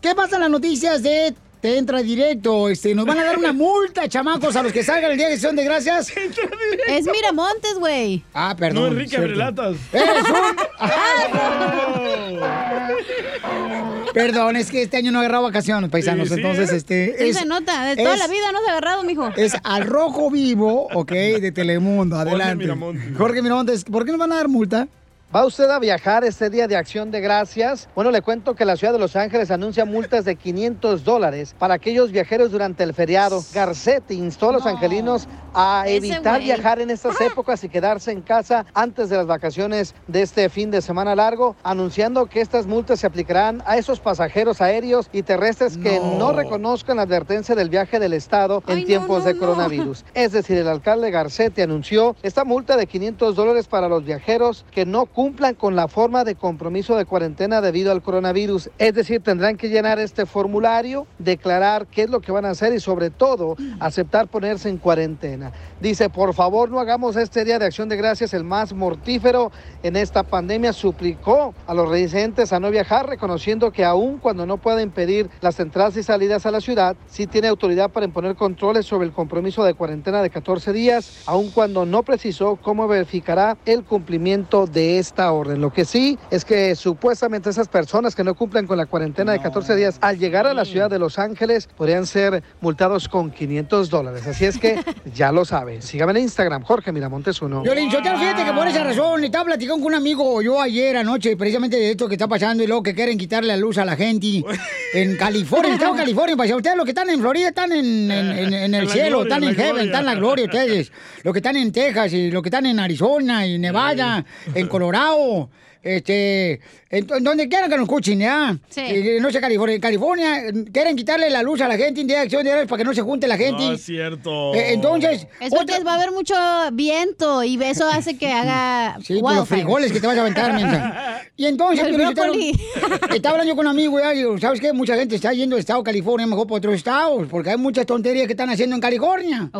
¿Qué pasa en las noticias de Te Entra Directo? Este, nos van a dar una multa, chamacos, a los que salgan el día de acción de gracias. (laughs) Es Miramontes, güey. Ah, perdón. No, Enrique. Abrelatas. ¡Eres un... (laughs) (laughs) Perdón, es que este año no he agarrado vacaciones, paisanos. Sí, sí, entonces, ¿eh? este. Sí es- se nota, de toda es- la vida no se ha agarrado, mijo. Es al rojo vivo, ok, de Telemundo. Adelante. Miramontes. Jorge Miramontes, ¿por qué nos van a dar multa? ¿Va usted a viajar este día de acción de gracias? Bueno, le cuento que la ciudad de Los Ángeles anuncia multas de 500 dólares para aquellos viajeros durante el feriado. Garcetti instó a los angelinos a evitar viajar en estas épocas y quedarse en casa antes de las vacaciones de este fin de semana largo, anunciando que estas multas se aplicarán a esos pasajeros aéreos y terrestres que no reconozcan la advertencia del viaje del Estado en tiempos de coronavirus. Es decir, el alcalde Garcetti anunció esta multa de 500 dólares para los viajeros que no cumplan con la forma de compromiso de cuarentena debido al coronavirus. Es decir, tendrán que llenar este formulario, declarar qué es lo que van a hacer y sobre todo aceptar ponerse en cuarentena. Dice, por favor no hagamos este Día de Acción de Gracias el más mortífero en esta pandemia. Suplicó a los residentes a no viajar, reconociendo que aun cuando no pueda impedir las entradas y salidas a la ciudad, sí tiene autoridad para imponer controles sobre el compromiso de cuarentena de 14 días, aun cuando no precisó cómo verificará el cumplimiento de esta orden. Lo que sí es que supuestamente esas personas que no cumplen con la cuarentena de 14 días al llegar a la ciudad de Los Ángeles podrían ser multados con 500 dólares. Así es que (laughs) ya lo saben. Síganme en Instagram, Jorge Miramontes uno. Violín, yo te fíjate que por esa razón estaba platicando con un amigo yo ayer anoche precisamente de esto que está pasando y luego que quieren quitarle la luz a la gente (laughs) en California, en estado California. Pues ustedes los que están en Florida están en, en- (laughs) en- en el cielo, gloria, están en heaven, gloria. están en la gloria ustedes. Los que están en Texas y los que están en Arizona y Nevada, en Colorado. Este, en, en donde quieran que nos escuchen, ¿ya? Sí. Eh, no sé, California. En California quieren quitarle la luz a la gente en Día de acción de para que no se junte la gente. No es cierto. Eh, entonces, Es porque va a haber mucho viento y eso hace que haga (laughs) Sí, por los frijoles que te vas a aventar, mensa. Y entonces, (laughs) estaba- hablando yo con un amigo, ya, digo, ¿sabes qué? Mucha gente está yendo del estado de California mejor por otros estados, porque hay muchas tonterías que están haciendo en California.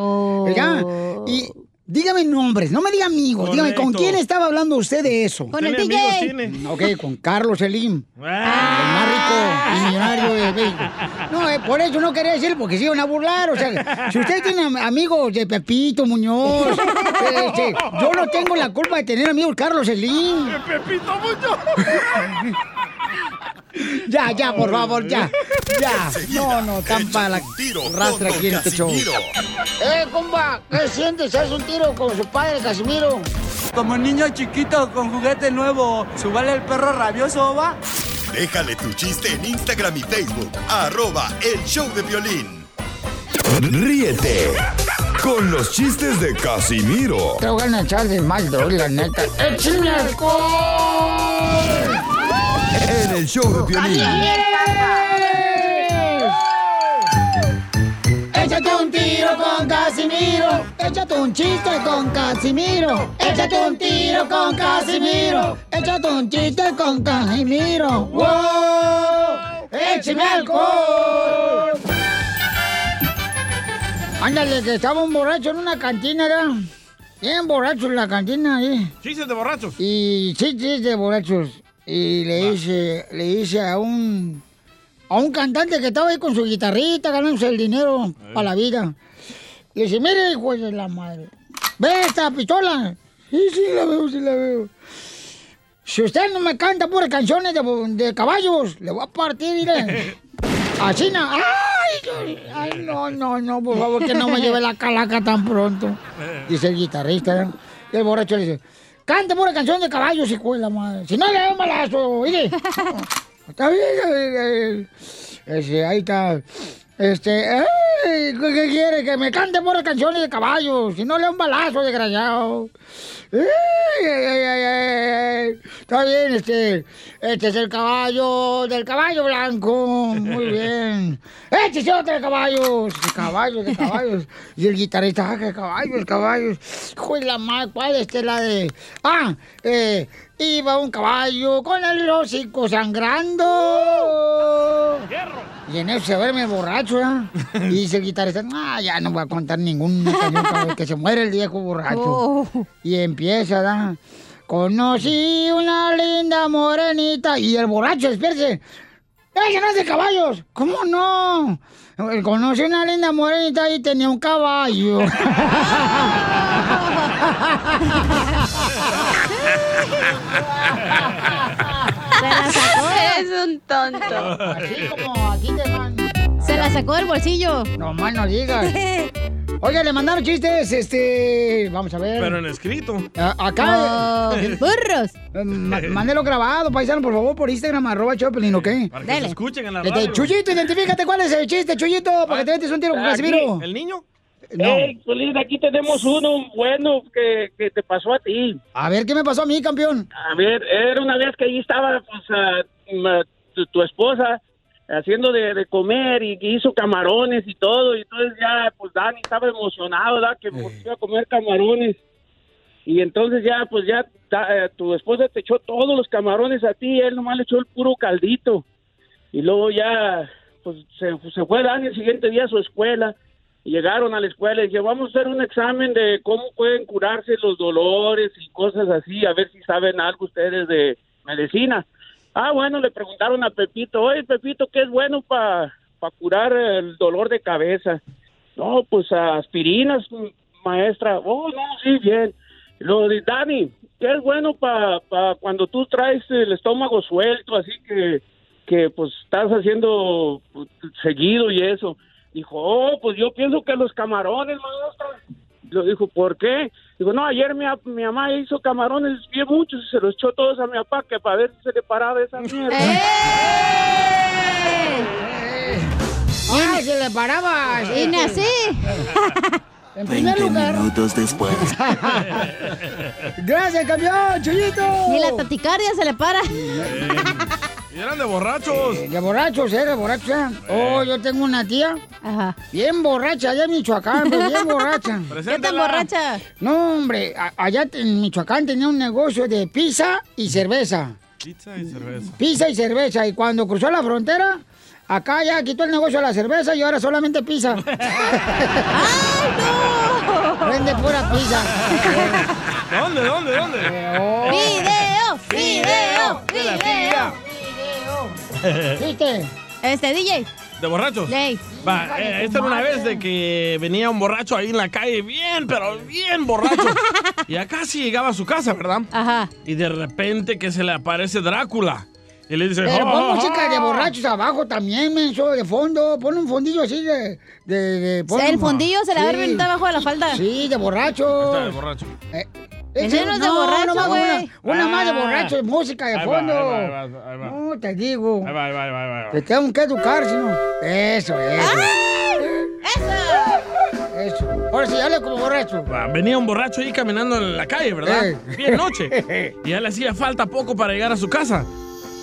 ¿Ya? Y dígame nombres, no me diga amigos, dígame, ¿con quién estaba hablando usted de eso? Con el ¿Tiene amigos, DJ. tiene? Ok, con Carlos Elim, Ah. el más rico millonario de México. No, eh, por eso no quería decir, porque se iban a burlar. O sea, si usted tiene am- amigos de Pepito Muñoz, este, yo no tengo la culpa de tener amigos Carlos Elim. Pepito mucho. Ya, ya, por favor, ya. Ya. Enseguida, No, no, para la rastra aquí en este show. Eh, compa, ¿qué sientes? ¿Haz un tiro con su padre, Casimiro? Como niño chiquito con juguete nuevo, ¿subale el perro rabioso, va? Déjale tu chiste en Instagram y Facebook. Arroba el show de violín. Ríete con los chistes de Casimiro Te voy a echar de mal, la neta. ¡Échame alcohol! en el show de Piolín. Échate un tiro con Casimiro. Échate un chiste con Casimiro. Échate un tiro con Casimiro. Échate un chiste con Casimiro. ¡Wow! ¡Échame alcohol! Ándale, que estaba un borracho en una cantina, ¿verdad? Bien borracho en la cantina ahí. Chistes de borrachos. Y sí, sí, de borrachos. Y le dice, le dice a un a un cantante que estaba ahí con su guitarrita ganándose el dinero para la vida. Le dice, mire, hijo de la madre, ¿ve esta pistola? Sí, sí, la veo, sí la veo. Si usted no me canta puras canciones de, de caballos, le voy a partir, mire. (laughs) Así no. ¡Ay! ¡Ay, no, no, no! Por favor, que no me lleve la calaca tan pronto. Dice el guitarrista. Y el borracho le dice: Cante pura canción de caballos, hijo de la madre. Si no, le doy un balazo. Mire. (laughs) Está bien. ese, ahí está. Este, ay, ¿qué, qué quiere? Que me cante pura canciones de caballos. Si no, le doy un balazo, desgraciado. Ay, ay. Está bien, este. Este es el caballo del caballo blanco. Muy (laughs) bien. Este es otro de caballos. De caballos, de caballos. Y el guitarrista, ah, que caballos, caballos. Hijo de la madre, ¿cuál es esta? la de. Ah, eh. Iba un caballo con el hocico sangrando. Y en eso se duerme borracho, ¿eh? Y dice el guitarrista, ah, ya no voy a contar para que se muere el viejo borracho. Oh. Y empieza, ¿da? Conocí una linda morenita. Y el borracho, espérese. ¡Ella no es de caballos! ¿Cómo no? Conocí una linda morenita y tenía un caballo. (laughs) Eres (laughs) un tonto. Así como aquí te van. Se la sacó del bolsillo. No mal no digas. (laughs) Oiga, le mandaron chistes, este. Vamos a ver. Pero en escrito. A- acá. Oh, burros. Eh, ma- mándelo grabado, paisano, por favor, por Instagram, arroba Choplin, ¿ok? Para que se escuchen en la Este, radio. Chuyito, identifícate cuál es el chiste, Chuyito, para que te metes un tiro con Aquí. Casimiro. ¿El niño? No. Hey, Piolín, aquí tenemos uno bueno que, que te pasó a ti. A ver, ¿qué me pasó a mí, campeón? A ver, era una vez que ahí estaba pues, ah, ma- tu, tu esposa haciendo de, de comer y hizo camarones y todo. Y entonces ya, pues Dani estaba emocionado, ¿verdad? Que porque iba a comer camarones. Y entonces ya, pues ya da- eh, tu esposa te echó todos los camarones a ti, él nomás le echó el puro caldito. Y luego ya, pues se, se fue Dani el siguiente día a su escuela. Llegaron a la escuela y dije, vamos a hacer un examen de cómo pueden curarse los dolores y cosas así, a ver si saben algo ustedes de medicina. Ah, bueno, le preguntaron a Pepito, oye, Pepito, ¿qué es bueno para curar el dolor de cabeza? No, pues aspirinas, maestra. Oh, no, sí, bien. Luego dice, Dani, ¿qué es bueno para cuando tú traes el estómago suelto, así que, que pues estás haciendo pues, seguido y eso? Dijo, oh, pues yo pienso que los camarones, maestra. Lo dijo, ¿por qué? Digo, no, ayer mi, mi mamá hizo camarones bien muchos y se los echó todos a mi papá que para ver si se le paraba esa mierda. (laughs) ¡Ah, se le paraba! Y ni así. (laughs) En primer lugar. minutos después. (laughs) Gracias, campeón, Chuyito. Ni la taticardia se le para. (laughs) Y eran de borrachos. De borrachos, ¿eh? De borrachos. ¿eh? Oh, yo tengo una tía. Ajá. Bien borracha, allá en Michoacán, pero bien borracha. (laughs) ¿Qué tan borracha? No, hombre, allá en Michoacán tenía un negocio de pizza y cerveza. Pizza y cerveza. Pizza y cerveza. Y cuando cruzó la frontera, acá ya quitó el negocio de la cerveza y ahora solamente pizza. (laughs) (laughs) Vende pura pizza. ¿Dónde, dónde, dónde? ¡Video! ¡Video! ¡Video! (laughs) ¿Viste? Este, DJ. ¿De borrachos? Ley. Va, eh, esta era una vez de que venía un borracho ahí en la calle, bien, pero bien borracho. y acá sí llegaba a su casa, ¿verdad? Ajá. Y de repente que se le aparece Drácula. Y le dice, Pero "Ja, pon música ja". de borrachos abajo también, menso, de fondo. Pon un fondillo así de... de, de- pon El fondillo se le va a Sí. reventar abajo de la falda. Sí, de borracho. Está de borracho. Ese no es de borracho, no, güey. Una, una más de Ah. borracho, música de Ahí va, fondo. ahí va, ahí va, ahí va. No, te digo. Ahí va, ahí va, ahí va, ahí va. Te tengo que educar, si no. Eso, eso. Eso. Ahora sí, dale como borracho. Venía un borracho ahí caminando en la calle, ¿verdad? Eh. Bien noche. (laughs) Y ya le hacía falta poco para llegar a su casa.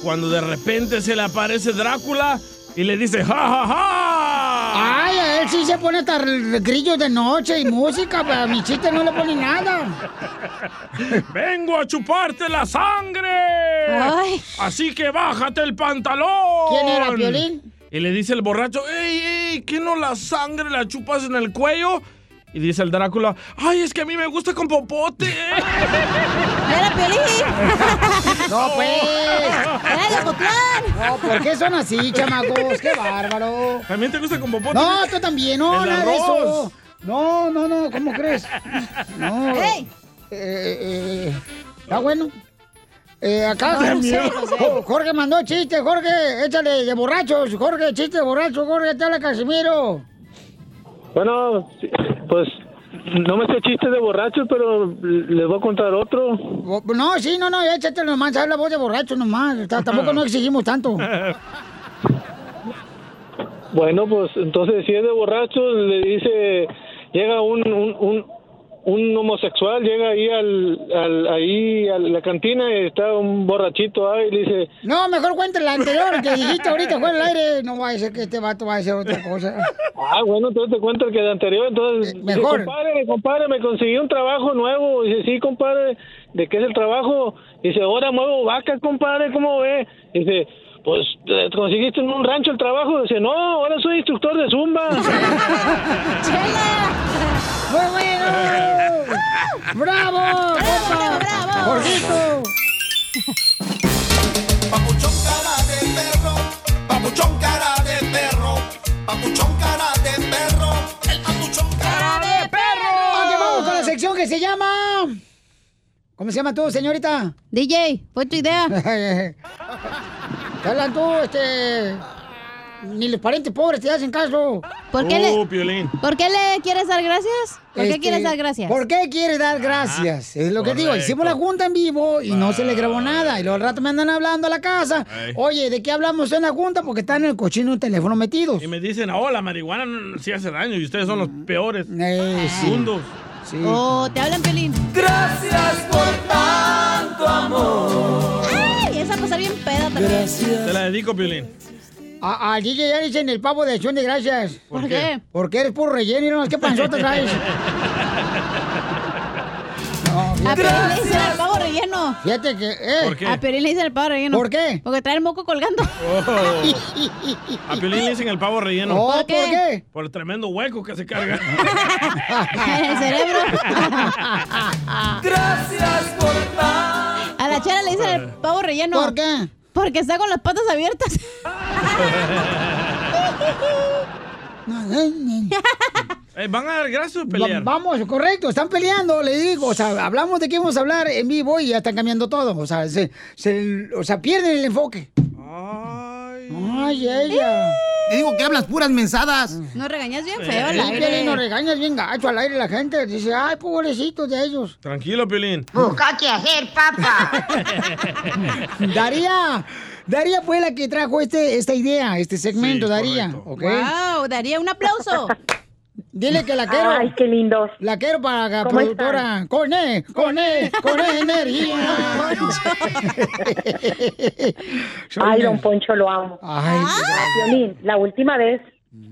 Cuando de repente se le aparece Drácula y le dice, ¡Ja, ja, ja! Ay, a él sí se pone hasta grillos de noche y música, pero a mi chiste no le pone nada. ¡Vengo a chuparte la sangre! Ay. Así que bájate el pantalón. ¿Quién era, Piolín? Y le dice el borracho, ¡Ey, ey! ¿Qué no la sangre la chupas en el cuello? Y dice el Drácula, ¡ay, es que a mí me gusta con popote! (laughs) ¡Era Piolín! (laughs) No, pues. ¡Era de Ocotlán! No, ¿por qué son así, chamacos? ¡Qué bárbaro! ¿También te gusta con popote? No, tú también, no, El nada de eso. No, no, no, ¿cómo crees? No. ¡Ey! Eh, eh, Está bueno. Eh, acá No, no sé, no sé. Jo- Jorge mandó chiste, Jorge, échale de borrachos, Jorge, chiste de borracho, Jorge, te habla Casimiro. Bueno, pues no me sé chistes de borrachos, pero les voy a contar otro. Bo- No, sí, no, no, échate nomás, sabes la voz de borracho nomás, ta- tampoco no (laughs) exigimos tanto. Bueno, pues entonces si es de borrachos, le dice, llega un, un, un, un homosexual, llega ahí al, al, ahí a la cantina y está un borrachito ahí y le dice, No, mejor cuente la anterior que dijiste ahorita fuera del aire, no va a ser que este vato va a hacer otra cosa. ah, bueno, entonces te cuento el que de anterior, entonces, dice, mejor. compadre, compadre, me conseguí un trabajo nuevo, dice, sí, compadre, ¿de qué es el trabajo? Dice, ahora muevo vacas, compadre, ¿cómo ve? Dice, pues, ¿te conseguiste en un rancho el trabajo? Dice, no, ahora soy instructor de Zumba. (laughs) ¡Muy bueno! ¡Bravo! ¡Bravo, bravo! ¡Jorgito! Papuchón cara de perro, papuchón cara de perro, papuchón cara de perro, el papuchón cara de perro. Ok, vamos con la sección que se llama... ¿Cómo se llama tú, señorita? DJ, fue tu idea. (laughs) ¿Qué hablan tú, este? Ni los parientes pobres te hacen caso. ¿Por qué, Oh, le, Piolín. ¿Por qué le quieres dar gracias? ¿Por qué Este, quieres dar gracias? ¿Por qué quieres dar gracias? es lo que digo. Hicimos la junta en vivo y no se le grabó nada. Y luego al rato me andan hablando a la casa. Oye, ¿de qué hablamos en la junta? Porque están en el cochino un teléfono metidos. Y me dicen, oh, la marihuana no- sí hace daño y ustedes son los peores. Eh, sí. Mundos. Sí. Oh, te hablan, Pelín. Gracias por tanto amor. Bien peda también. Te la dedico, Piolín. A- Al DJ ya le dicen el pavo de acción de gracias. ¿Por ¿Por qué? qué? Porque eres puro relleno y no que panzota traes. (laughs) No, A. Pelín le dicen el pavo relleno. Fíjate que. eh. ¿Por qué? A Pelín le dicen el pavo relleno. ¿Por qué? Porque trae el moco colgando. Oh. A Piolín le dicen el pavo relleno. Oh, ¿Por qué? ¿por qué? Por el tremendo hueco que se carga. (laughs) (laughs) en el cerebro. Gracias por tanto. A la chera le dicen el pavo relleno. ¿Por qué? Porque está con las patas abiertas. (laughs) Eh, ¿Van a dar gracias o Va- pelear? vamos, correcto, están peleando, le digo. O sea, hablamos de qué vamos a hablar en vivo y ya están cambiando todo. O sea, se, se- o sea pierden el enfoque. Ay, ella. Te digo que hablas puras mensadas. No regañas bien feo al Sí, aire. Piolín, nos regañas bien gacho al aire la gente. Dice, ay, pobrecitos de ellos. Tranquilo, Piolín. Busca qué hacer, papá. (laughs) Daría, Daría fue la que trajo este, esta idea, este segmento, Sí, Daría. correcto. ¿ok? Wow, daría un aplauso. (laughs) Dile que la quiero. Ay, qué lindos. La quiero para la ¿Cómo productora. Con E, con E, con E energía. (laughs) Ay, don Poncho, lo amo. Ay, Ah, Piolín, la última vez,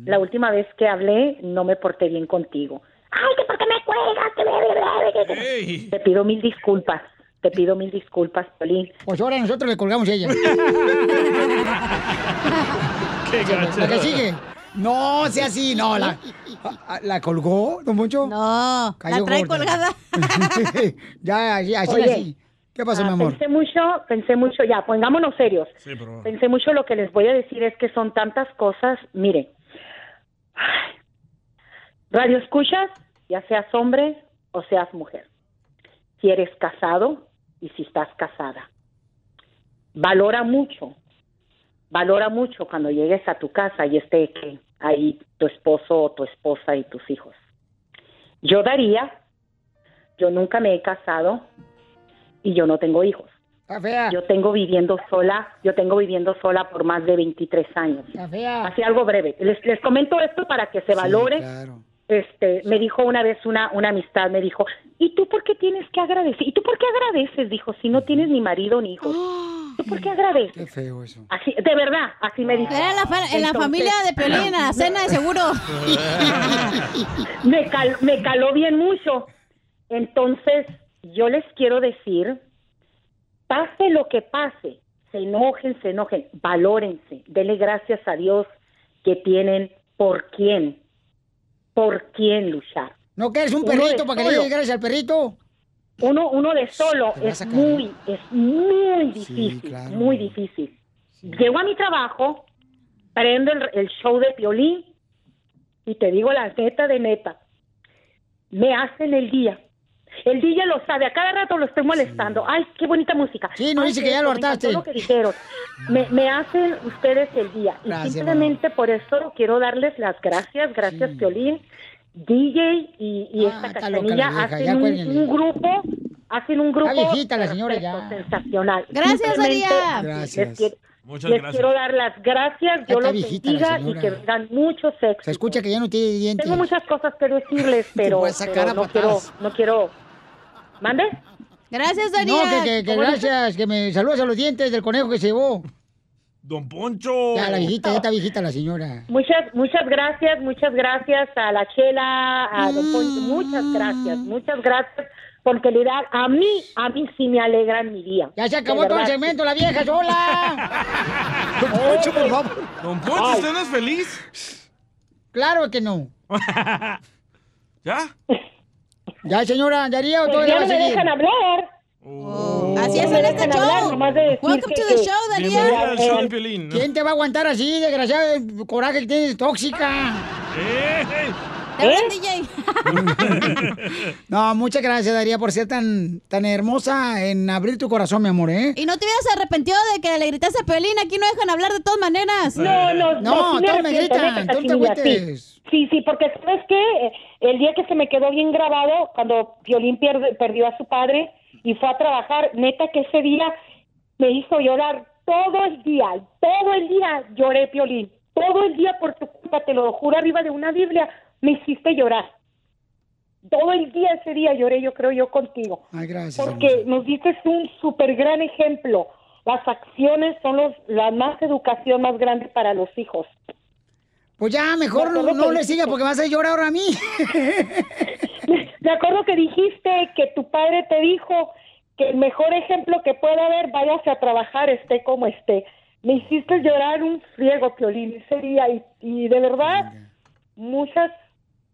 la última vez que hablé, no me porté bien contigo. Ay, que por qué me cuelgas, que bla. Te pido mil disculpas. Te pido mil disculpas, Piolín. Pues ahora nosotros le colgamos a ella. (laughs) Qué gacho. La que sigue. No, sea así, no. La, (laughs) ¿La colgó, don Moncho? No, Cayó la trae gorda. colgada. (laughs) ya, ya, así, Oye, así. ¿Qué pasó, Ah, mi amor? Pensé mucho, pensé mucho, ya, pongámonos serios. Sí, por favor. Pensé mucho lo que les voy a decir es que son tantas cosas. Mire, radio escuchas, ya seas hombre o seas mujer. Si eres casado y si estás casada. Valora mucho, valora mucho cuando llegues a tu casa y esté que ahí tu esposo o tu esposa y tus hijos. Yo daría, yo nunca me he casado y yo no tengo hijos. Yo tengo viviendo sola, yo tengo viviendo sola por más de 23 años. Así algo breve. Les, les comento esto para que se valore. claro. Este, me dijo una vez una, una amistad, me dijo, ¿y tú por qué tienes que agradecer? ¿Y tú por qué agradeces? Dijo, si no tienes ni marido ni hijos. (gasps) ¿Tú por qué agradeces? Qué feo eso. Así, de verdad, así me dijo. Era en la, fa- en la Entonces- familia de Piolín, a la (laughs) cena de seguro. me, cal- me caló bien mucho. Entonces, yo les quiero decir, pase lo que pase, se enojen, se enojen, valórense, denle gracias a Dios que tienen por quién, por quién luchar. ¿No quieres un Uno perrito para que le solo. gracias al perrito? Uno, uno de solo es muy, es muy difícil, claro. muy difícil. Llego a mi trabajo, prendo el, el show de Piolín y te digo la neta de neta, me hacen el día. El DJ lo sabe, a cada rato lo estoy molestando. Ay, qué bonita música. Sí, no Ay, dice que ya lo hartaste. lo que dijeron. Me, me hacen ustedes el día. Y Gracias, simplemente por eso quiero darles las gracias. Gracias, Piolín. DJ y, y esta Ah, está loca cachanilla hacen un, grupo, hacen un grupo Está viejita la señora ya. sensacional. Gracias, Daría. Gracias. Les, quiero, Muchas les gracias. quiero dar las gracias. Yo los viejita bendiga y que vengan muchos éxitos. Se escucha que ya no tiene dientes. Tengo muchas cosas que decirles, (laughs) pero, pero no quiero, no quiero. ¿Mande? Gracias, Daría. No, que, que, que ¿Cómo dice? gracias, que me saludas a los dientes del conejo que se llevó. Don Poncho. Ya, la viejita, ya está viejita la señora. Muchas, muchas gracias, muchas gracias a la Chela, a Don Poncho, muchas gracias, muchas gracias, porque le da, a mí, a mí sí me alegran mi día. Ya se acabó todo el segmento, la vieja sola. (laughs) Don Poncho, por favor. Don Poncho, ¿usted no es feliz? Claro que no. (laughs) ¿Ya? Ya, señora, Daría o Pues todavía ya no me seguir. dejan hablar. Oh. Así es No en este show. nomás de decir Welcome que- to the que- show. ¿no? ¿Quién te va a aguantar así, desgraciado? El coraje que tienes tóxica. ¡Ey! Te DJ. (laughs) No, muchas gracias, Daría, por ser tan, tan hermosa en abrir tu corazón, mi amor, ¿eh? Y no te hubieras arrepentido de que le gritaste a Pelín. Aquí no dejan hablar de todas maneras. No, no, No, sí me todos me gritan, no te Cachanilla, sí. Sí, porque ¿sabes qué? El día que se me quedó bien grabado, cuando Violín pierde- perdió a su padre y fue a trabajar, neta que ese día me hizo llorar todo el día, todo el día lloré, Piolín. Todo el día por tu culpa, te lo juro arriba de una Biblia, me hiciste llorar. Todo el día ese día lloré, yo creo yo contigo. Ay, gracias. Porque nos diste un súper gran ejemplo. Las acciones son los, la más educación más grande para los hijos. Pues ya, mejor no, no le sigas porque vas a llorar ahora a mí. (laughs) Me acuerdo que dijiste que tu padre te dijo que el mejor ejemplo que pueda haber, váyase a trabajar, esté como esté. Me hiciste llorar un friego, Piolín, ese día. Y, y de verdad, muchas,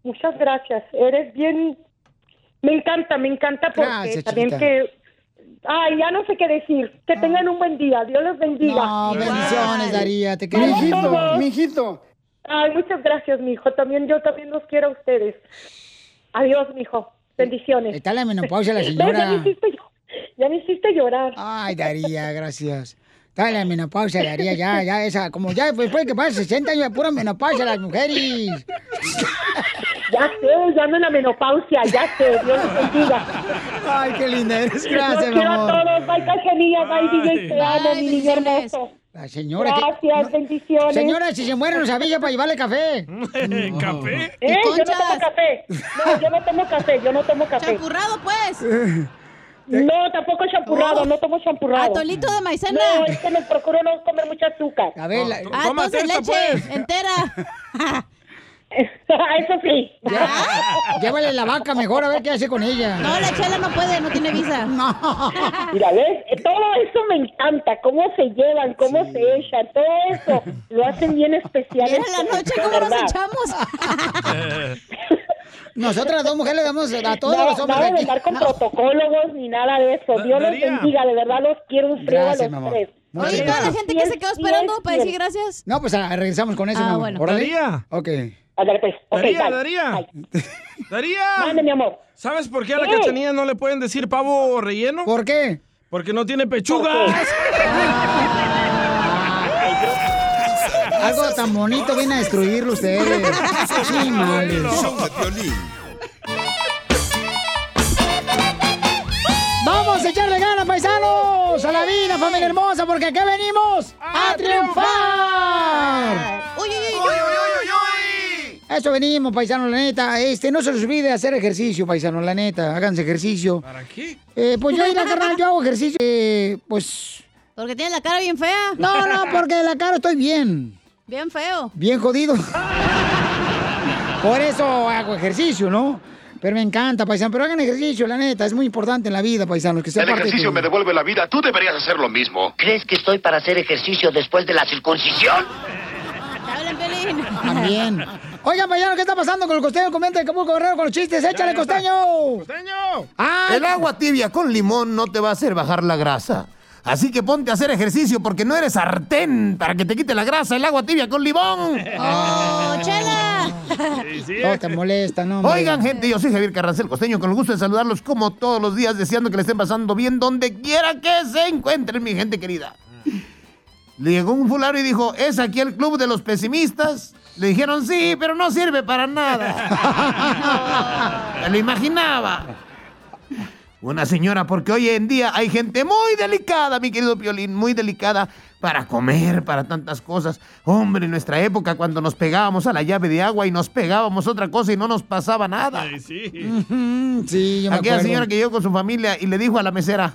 muchas gracias. Eres bien... Me encanta, me encanta porque Gracias, también chiquita. que... Ay, ya no sé qué decir. Que tengan un buen día. Dios los bendiga. No, bendiciones, Daría, te queremos. todos. Mijito. Ay, muchas gracias, mijo. También yo también los quiero a ustedes. Adiós, mijo. Bendiciones. Está la menopausia la (laughs) señora. me hiciste, ya me hiciste llorar. Ay, Daría, gracias. Está la menopausia, Daría, ya, ya, esa, como ya después que pasa 60 años de pura menopausia las mujeres. Ya sé, ya no en la menopausia, ya sé. Dios los bendiga. Ay, qué linda eres. Los Gracias, mi quiero a amor. todos. Bye, Cachanilla. Bye, DJ. Te amo, mi niño hermoso. La señora que- Gracias, bendiciones. Señora, si se muere nos avisa para llevarle café. (laughs) ¿Café? Eh, yo no tomo café. No, yo no tomo café. Yo no tomo café. Champurrado, pues. (laughs) No, tampoco champurrado. No tomo champurrado. Atolito de maicena. No, es que me procuro no comer mucha azúcar. A ver, la- Ah, entonces leche entera. (laughs) (laughs) Eso sí. Llévale la vaca mejor a ver qué hace con ella. No, la chela no puede, no tiene visa. (laughs) Mira, ¿ves? Todo eso me encanta, cómo se llevan, cómo se echan, todo eso lo hacen bien especial. Mira la noche cómo nos echamos. (laughs) Nosotras dos mujeres le damos a todos los hombres nada de aquí. andar con protocólogos ni nada de eso. Dios los bendiga, de verdad los quiero un frío a Gracias, los mi amor. tres. Oye, toda la gente que se quedó esperando para decir gracias. No, pues ah, regresamos con eso, Ah, mi amor. bueno. Daría. Ok. Ándale, pues. Daría, bye. Daría. Daría. Mande, mi amor. ¿Sabes por qué a la ¿Qué? cachanilla no le pueden decir pavo relleno? ¿Por qué? Porque no tiene pechugas. (laughs) Algo tan bonito viene a destruirlo ustedes. Sí. (laughs) Vamos a echarle ganas, paisanos, a la vida, familia hermosa, porque aquí venimos a, triunfar. Eso venimos, paisanos, la neta. Este, no se les olvide hacer ejercicio, paisanos, la neta. Háganse ejercicio. ¿Para qué? Eh, pues yo, mira, carnal, yo hago ejercicio. eh, pues. Porque tiene la cara bien fea. No, no, porque de la cara estoy bien. Bien feo. Bien jodido. Por eso hago ejercicio, ¿no? Pero me encanta, paisano. Pero hagan ejercicio, la neta. Es muy importante en la vida, paisanos. Que sea El parte ejercicio tu- me devuelve la vida. Tú deberías hacer lo mismo. ¿Crees que estoy para hacer ejercicio después de la circuncisión? También. Oigan, paisanos, ¿qué está pasando con el costeño? Comenta de Acapulco Guerrero con los chistes. ¡Échale, costeño! ¡Costeño! ¡Ah! El agua tibia con limón no te va a hacer bajar la grasa. Así que ponte a hacer ejercicio porque no eres sartén para que te quite la grasa el agua tibia con limón. ¡Oh, chela! No te molesta, no. Oigan, gente, yo soy Javier Carrancel Costeño, con el gusto de saludarlos como todos los días, deseando que le estén pasando bien donde quiera que se encuentren, mi gente querida. Le llegó un fulano y dijo, ¿es aquí el club de los pesimistas? Le dijeron, sí, pero no sirve para nada. (laughs) Me lo imaginaba. Una señora, porque hoy en día hay gente muy delicada, mi querido Piolín, muy delicada para comer, para tantas cosas. Hombre, en nuestra época, cuando nos pegábamos a la llave de agua y nos pegábamos otra cosa y no nos pasaba nada. Ujú, Sí, yo me Aquella acuerdo. señora que llegó con su familia y le dijo a la mesera,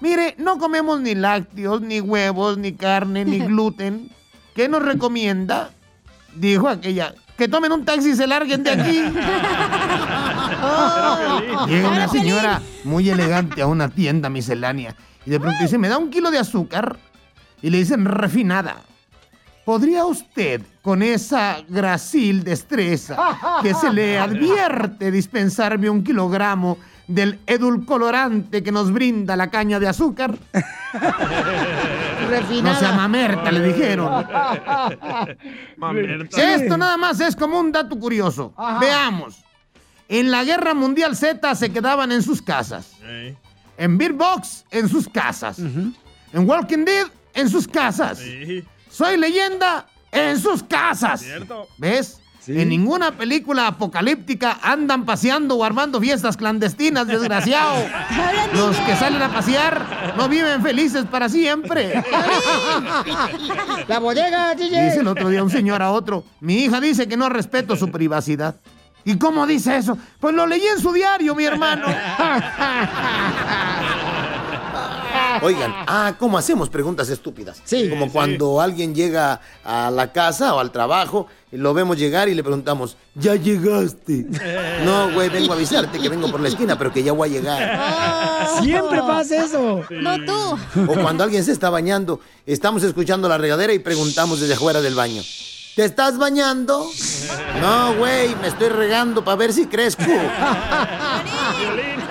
mire, no comemos ni lácteos, ni huevos, ni carne, ni (laughs) gluten. ¿Qué nos recomienda? Dijo aquella, que tomen un taxi y se larguen de aquí. (laughs) Llega una señora muy elegante a una tienda miscelánea y de pronto dice, ¿me da un kilo de azúcar? Y le dicen, refinada. ¿Podría usted, con esa gracil destreza que se le (laughs) advierte, dispensarme un kilogramo del edulcorante que nos brinda la caña de azúcar? (laughs) refinada. No sea mamerta, le dijeron. (laughs) Mamerta. Esto nada más es como un dato curioso. Ajá. Veamos. En la Guerra Mundial Z se quedaban en sus casas. En Beer Box, en sus casas. En Walking Dead, en sus casas. Sí. Soy leyenda, en sus casas. Cierto. ¿Ves? En ninguna película apocalíptica andan paseando o armando fiestas clandestinas, desgraciado. (laughs) Los que salen a pasear no viven felices para siempre. (laughs) La bodega, DJ. Dice el otro día un señor a otro, mi hija dice que no respeto su privacidad. ¿Y cómo dice eso? Pues lo leí en su diario, mi hermano. (laughs) Oigan, ah, ¿cómo hacemos preguntas estúpidas? Sí. Como cuando alguien llega a la casa o al trabajo y lo vemos llegar y le preguntamos, ¿ya llegaste? (laughs) No, güey, vengo a avisarte que vengo por la esquina, pero que ya voy a llegar. Siempre pasa eso. No tú. O cuando alguien se está bañando, estamos escuchando la regadera y preguntamos desde afuera del baño. ¿Te estás bañando? No, güey, me estoy regando para ver si crezco.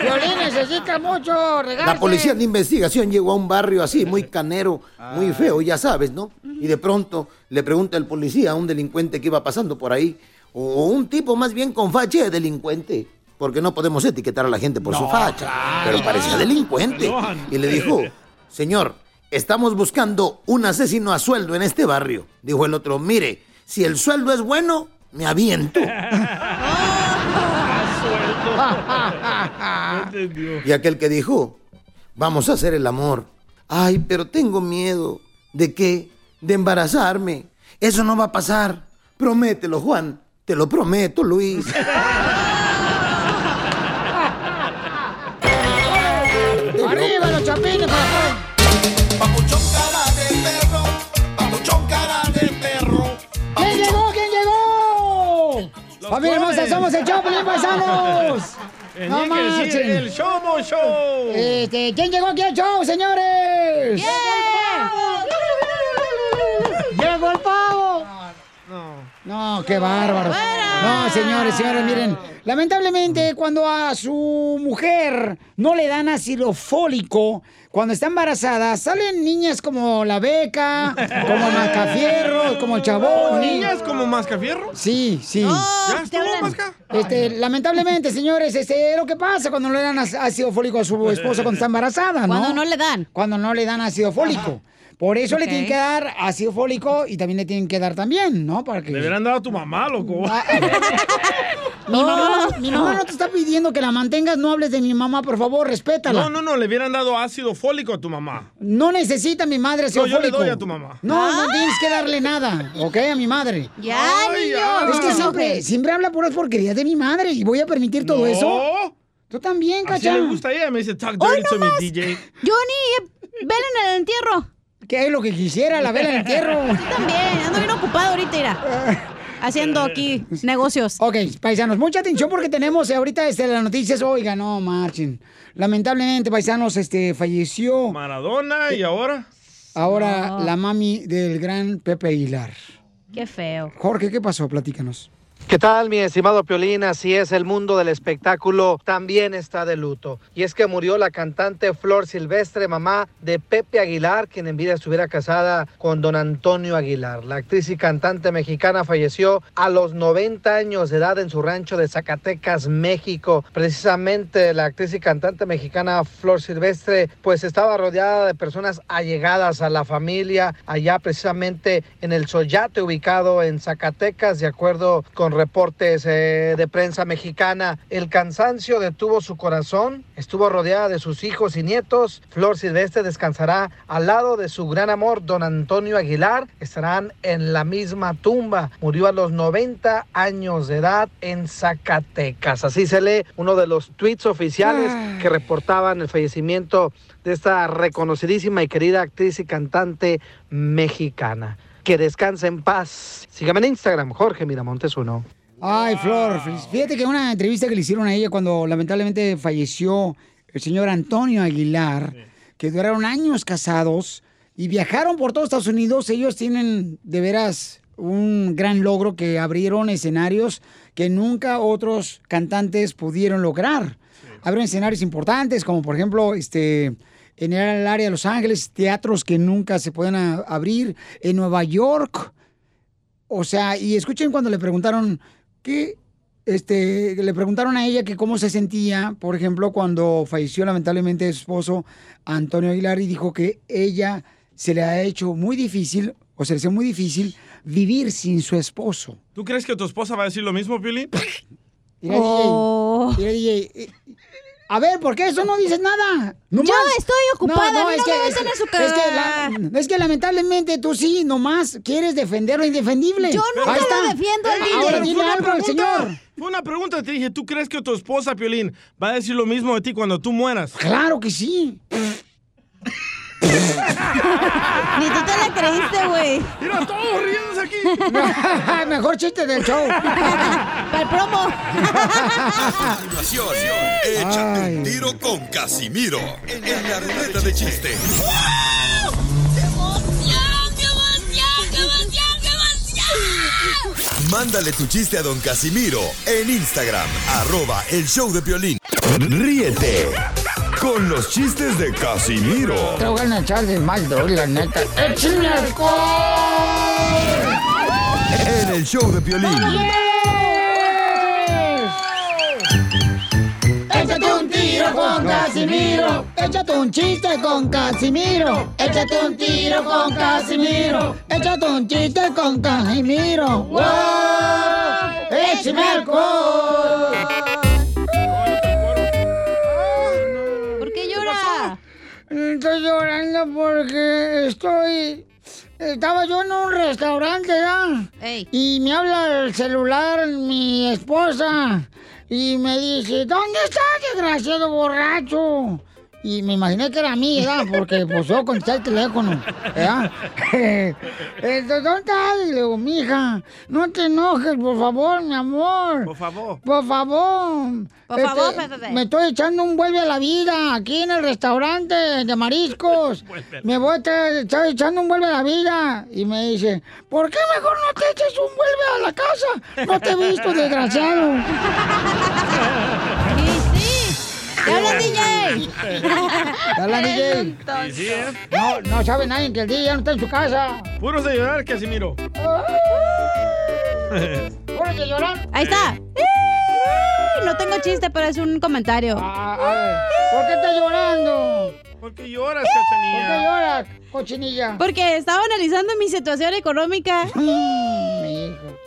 Violín necesita mucho regarse. La policía de investigación llegó a un barrio así, muy canero, muy feo, ya sabes, ¿no? Y de pronto le pregunta el policía a un delincuente que iba pasando por ahí, o un tipo más bien con facha de delincuente, porque no podemos etiquetar a la gente por su facha, pero parecía delincuente. Y le dijo, señor, estamos buscando un asesino a sueldo en este barrio. Dijo el otro, mire, si el sueldo es bueno, me aviento. (laughs) Y aquel que dijo, vamos a hacer el amor. Ay, pero tengo miedo. ¿De qué? De embarazarme. Eso no va a pasar. Promételo, Juan. Te lo prometo, Luis. (laughs) Familia hermosa, somos el Choplin Paisanos. (laughs) No marchen. el Show Show. Este, ¿quién llegó aquí al show, señores? ¡Llegó el pavo! No, qué bárbaro. No, señores, señores, miren. Lamentablemente, cuando a su mujer no le dan ácido fólico, cuando está embarazada, salen niñas como la beca, como (laughs) Macafierro, como el Chabón. ¿Niñas como Mascafierro? Sí, sí. ¿Ya estuvo, Masca? Este, lamentablemente, señores, este es lo que pasa cuando no le dan ácido fólico a su esposa cuando está embarazada, ¿no? Cuando no le dan. Cuando no le dan ácido fólico. Por eso le tienen que dar ácido fólico y también le tienen que dar también, ¿no? Para que... Le hubieran dado a tu mamá, loco. (laughs) Ah, Mi mamá, mi mamá no te está pidiendo que la mantengas, no hables de mi mamá, por favor, respétala. No, no, no, le hubieran dado ácido fólico a tu mamá. No necesita mi madre ácido No, yo le doy a tu mamá. No, no tienes que darle nada, ¿ok? A mi madre. Ya, Ay, niño. ya. Es que siempre, siempre habla puras porquerías de mi madre y voy a permitir todo No. eso. Tú también, Así cacha. le gusta a ella. Me dice, talk Hoy dirty to no me, más. DJ. Johnny, velen en el entierro. ¿Qué es lo que quisiera, la vela en el entierro? Yo también, ando bien ocupado ahorita, mira. (laughs) Haciendo aquí negocios. Ok, paisanos, mucha atención porque tenemos ahorita este, las noticias. Oiga, no, marchen. Lamentablemente, paisanos, este, falleció Maradona y ahora. ahora No. la mami del gran Pepe Aguilar. Qué feo. Jorge, ¿qué pasó? Platícanos. ¿Qué tal, mi estimado Piolín? Así es, el mundo del espectáculo también está de luto. Y es que murió la cantante Flor Silvestre, mamá de Pepe Aguilar, quien en vida estuviera casada con don Antonio Aguilar. La actriz y cantante mexicana falleció a los 90 años de edad en su rancho de Zacatecas, México. Precisamente la actriz y cantante mexicana Flor Silvestre, pues estaba rodeada de personas allegadas a la familia, allá precisamente en el Soyate, ubicado en Zacatecas, de acuerdo con reportes eh, de prensa mexicana. El cansancio detuvo su corazón, estuvo rodeada de sus hijos y nietos. Flor Silvestre descansará al lado de su gran amor, don Antonio Aguilar. Estarán en la misma tumba. Murió a los 90 años de edad en Zacatecas. Así se lee uno de los tweets oficiales que reportaban el fallecimiento de esta reconocidísima y querida actriz y cantante mexicana. Que descanse en paz. Sígame en Instagram, Jorge Miramontes uno. Ay, Flor, fíjate que una entrevista que le hicieron a ella cuando lamentablemente falleció el señor Antonio Aguilar, que duraron años casados y viajaron por todo Estados Unidos. Ellos tienen de veras un gran logro que abrieron escenarios que nunca otros cantantes pudieron lograr. Abrieron escenarios importantes, como por ejemplo, este en el área de Los Ángeles, teatros que nunca se pueden abrir, en Nueva York. O sea, y escuchen cuando le preguntaron que este, le preguntaron a ella que cómo se sentía, por ejemplo, cuando falleció lamentablemente su esposo Antonio Aguilar y dijo que ella se le ha hecho muy difícil, o se le hace muy difícil vivir sin su esposo. ¿Tú crees que tu esposa va a decir lo mismo, Piolín? (laughs) Mira, DJ, mira, DJ, A ver, ¿por qué eso no dices nada? Yo estoy ocupada, a mí no me es, metan en su es que, la- es que lamentablemente tú sí, nomás quieres defender lo indefendible. Yo nunca Ahí está. lo defiendo al DJ. Ahora dile algo al pregunta. señor. Fue una pregunta, te dije, ¿tú crees que tu esposa, Piolín, va a decir lo mismo de ti cuando tú mueras? Claro que sí. Ni tú te la creíste, güey. Mira, todos riéndose aquí. (laughs) Mejor chiste del show. Para el promo. A continuación, échate un tiro con Casimiro en la ruleta de chiste. Mándale tu chiste a don Casimiro en Instagram, arroba el show de violín. Ríete con los chistes de Casimiro Te voy a echar de mal, doy, la neta. ¡Échame en el show de Piolín. Échate un tiro con Casimiro. Échate un chiste con Casimiro. Échate un tiro con Casimiro. Échate un chiste con Casimiro. ¡Wow! ¡Échame alcohol! Estoy llorando porque estoy... Estaba yo en un restaurante, ¿ya? Y me habla el celular mi esposa y me dice, ¿dónde está, desgraciado borracho? Y me imaginé que era a mí, ¿verdad? Porque pues yo contesté el teléfono, ¿verdad? (laughs) Entonces, ¿dónde estás? Y le digo, mija, no te enojes, por favor, mi amor. Por favor. Por favor. Por Este, favor, Pepe. Me estoy echando un vuelve a la vida aquí en el restaurante de mariscos. (laughs) me voy a estar, estar echando un vuelve a la vida. Y me dice, ¿por qué mejor no te eches un vuelve a la casa? No te he visto, desgraciado. (laughs) ¡Te hablan, DJ! ¿Te hablan, DJ? Sí, ¿eh? No, no sabe nadie que el DJ ya no está en su casa. Puros de llorar, Casimiro. (laughs) ¿Por de llorar? Ahí está. No tengo chiste, pero es un comentario. A ver, ¿por qué estás llorando? ¿Por qué lloras, ¿Por qué Cachanilla? lloras, cochinilla? Porque estaba analizando mi situación económica. Mm, mi hijo.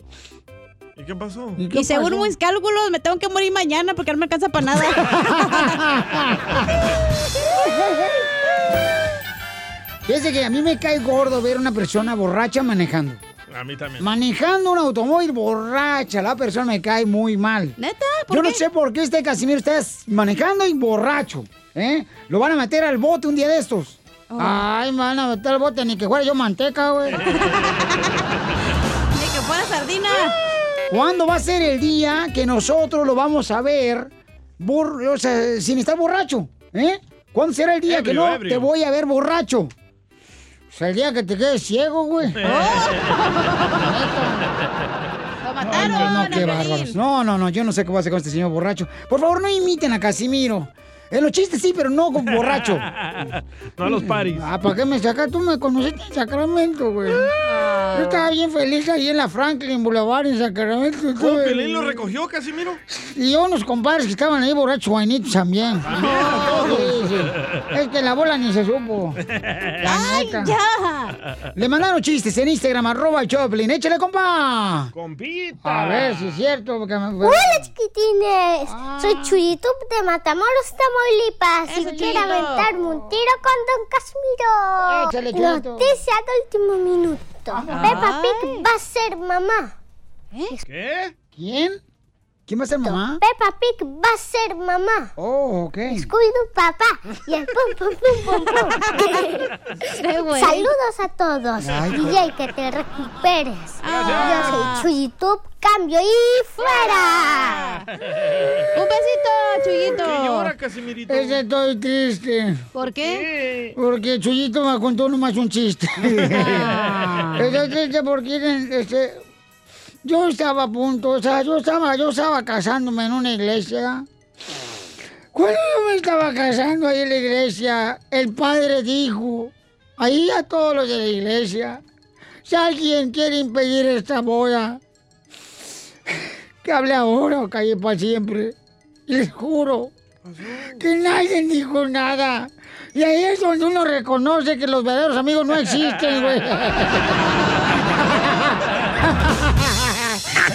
¿Y qué pasó? Y según mis cálculos, me tengo que morir mañana porque no me alcanza para nada. (laughs) Fíjese que a mí me cae gordo ver una persona borracha manejando. A mí también. Manejando un automóvil borracha, la persona me cae muy mal. ¿Neta? Yo no sé por qué este Casimiro está manejando y borracho. ¿eh? Lo van a meter al bote un día de estos. Oh. Ay, me van a meter al bote, ni que fuera yo manteca, güey. (laughs) ¿Cuándo va a ser el día que nosotros lo vamos a ver bor- o sea, sin estar borracho? ¿Eh? ¿Cuándo será el día que no ebrio. te voy a ver borracho? O sea, el día que te quedes ciego, güey. (laughs) Lo No, mataron. no, no, a qué bárbaros. No, no, no, yo no sé qué va a hacer con este señor borracho. Por favor, no imiten a Casimiro. En los chistes sí, pero no con borracho. (laughs) No a los paris. Ah, ¿para qué me sacas? Tú me conociste en Sacramento, güey. Yo estaba bien feliz ahí en la Franklin Boulevard en Sacramento. ¿Oh, Estuve- Piolín lo recogió, Casimiro? Y unos compadres que estaban ahí borrachos, guainitos también. Sí, sí. Es que la bola ni se supo. La ¡Ay, neta. ya! Le mandaron chistes en Instagram, arroba el Choplin. Échale, compa. Compita. A ver si es cierto. Porque me... Hola chiquitines, Ah. soy Chuyito de Matamoros, Tamaulipas y Eso, quiero Chuyito. aventarme un tiro con Don Casimiro. Noticia de último minuto. Peppa Pig va a ser mamá. ¿Qué? ¿Quién? ¿Quién va a ser mamá? Peppa Pig va a ser mamá. Oh, ok. Scooby-Doo papá y el pum pum pum pum pum. (laughs) Saludos a todos. Ay, DJ, que te recuperes. Gracias. Yo soy Chuyito, cambio y fuera. Un besito, Chuyito. ¿Qué llora, Casimirito? Estoy triste. ¿Por qué? Porque Chuyito me contó nomás un chiste. Ah. (laughs) Estoy triste porque este, yo estaba a punto, o sea, yo estaba, yo estaba casándome en una iglesia. Cuando yo me estaba casando ahí en la iglesia, el padre dijo, ahí a todos los de la iglesia, si alguien quiere impedir esta boda, que hable ahora o calle para siempre. Les juro que nadie dijo nada. Y ahí es donde uno reconoce que los verdaderos amigos no existen, güey. (laughs)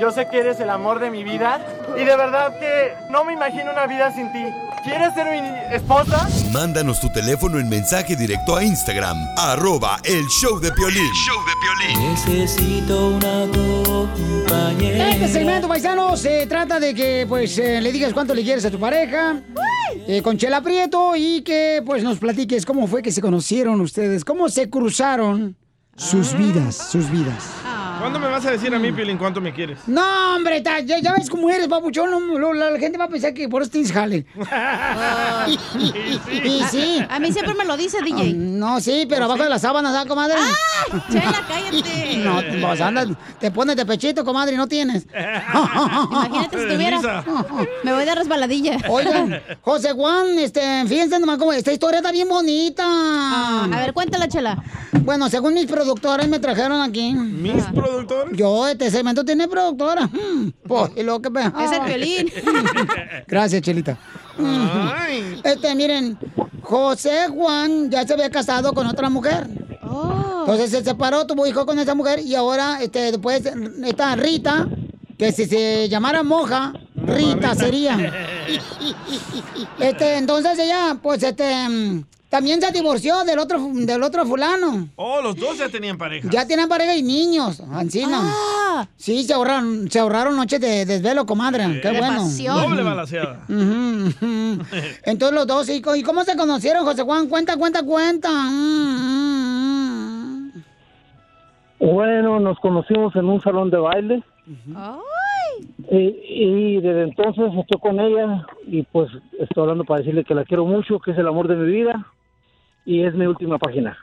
Yo sé que eres el amor de mi vida. Y de verdad que no me imagino una vida sin ti. ¿Quieres ser mi esposa? Mándanos tu teléfono en mensaje directo a Instagram, arroba el show de Piolín. Necesito una compañera. Este segmento, paisano, se trata de que pues eh, le digas cuánto le quieres a tu pareja. eh, con Chela Prieto y que pues nos platiques cómo fue que se conocieron ustedes, cómo se cruzaron sus vidas, sus vidas. ¿Cuándo me vas a decir a mí, Piolín, cuánto me quieres? No, hombre, ta- ya, ya ves cómo eres, papuchón. no, lo- la, la gente va a pensar que por eso tienes jale. (laughs) y sí. A mí siempre me lo dice, DJ. No, sí, pero abajo de las sábanas, ¿ah, comadre? ¡Ah! Chela, cállate. (laughs) No, pues andas, te pones de pechito, comadre, y no tienes. (laughs) Imagínate si tuviera. Me voy de resbaladilla. Oigan, José Juan, este, fíjense nomás cómo esta historia está bien bonita. a ver, cuéntala, Chela. Bueno, según mis productores me trajeron aquí. ¿Mis productores? Yo, este segmento tiene productora. Mm, Pues, (laughs) y lo que me... Es el Piolín. (laughs) Gracias, Chelita. Este, miren, José Juan ya se había casado con otra mujer. Entonces se separó, tuvo hijo con esa mujer y ahora, este, después está Rita, que si se llamara Moja, Rita sería. (laughs) Este, entonces ella, pues, este, mm, también se divorció del otro, del otro fulano. Oh, los dos ya tenían pareja. Ya tienen pareja y niños, Ancina. Ah. Sí, se ahorraron, se ahorraron noches de desvelo, comadre. Qué bueno. Doble balaseada. Entonces los dos, ¿y co- y cómo se conocieron, José Juan? Cuenta, cuenta, cuenta. Mm, mm, Bueno, nos conocimos en un salón de baile y, y desde entonces estoy con ella y pues estoy hablando para decirle que la quiero mucho, que es el amor de mi vida y es mi última página.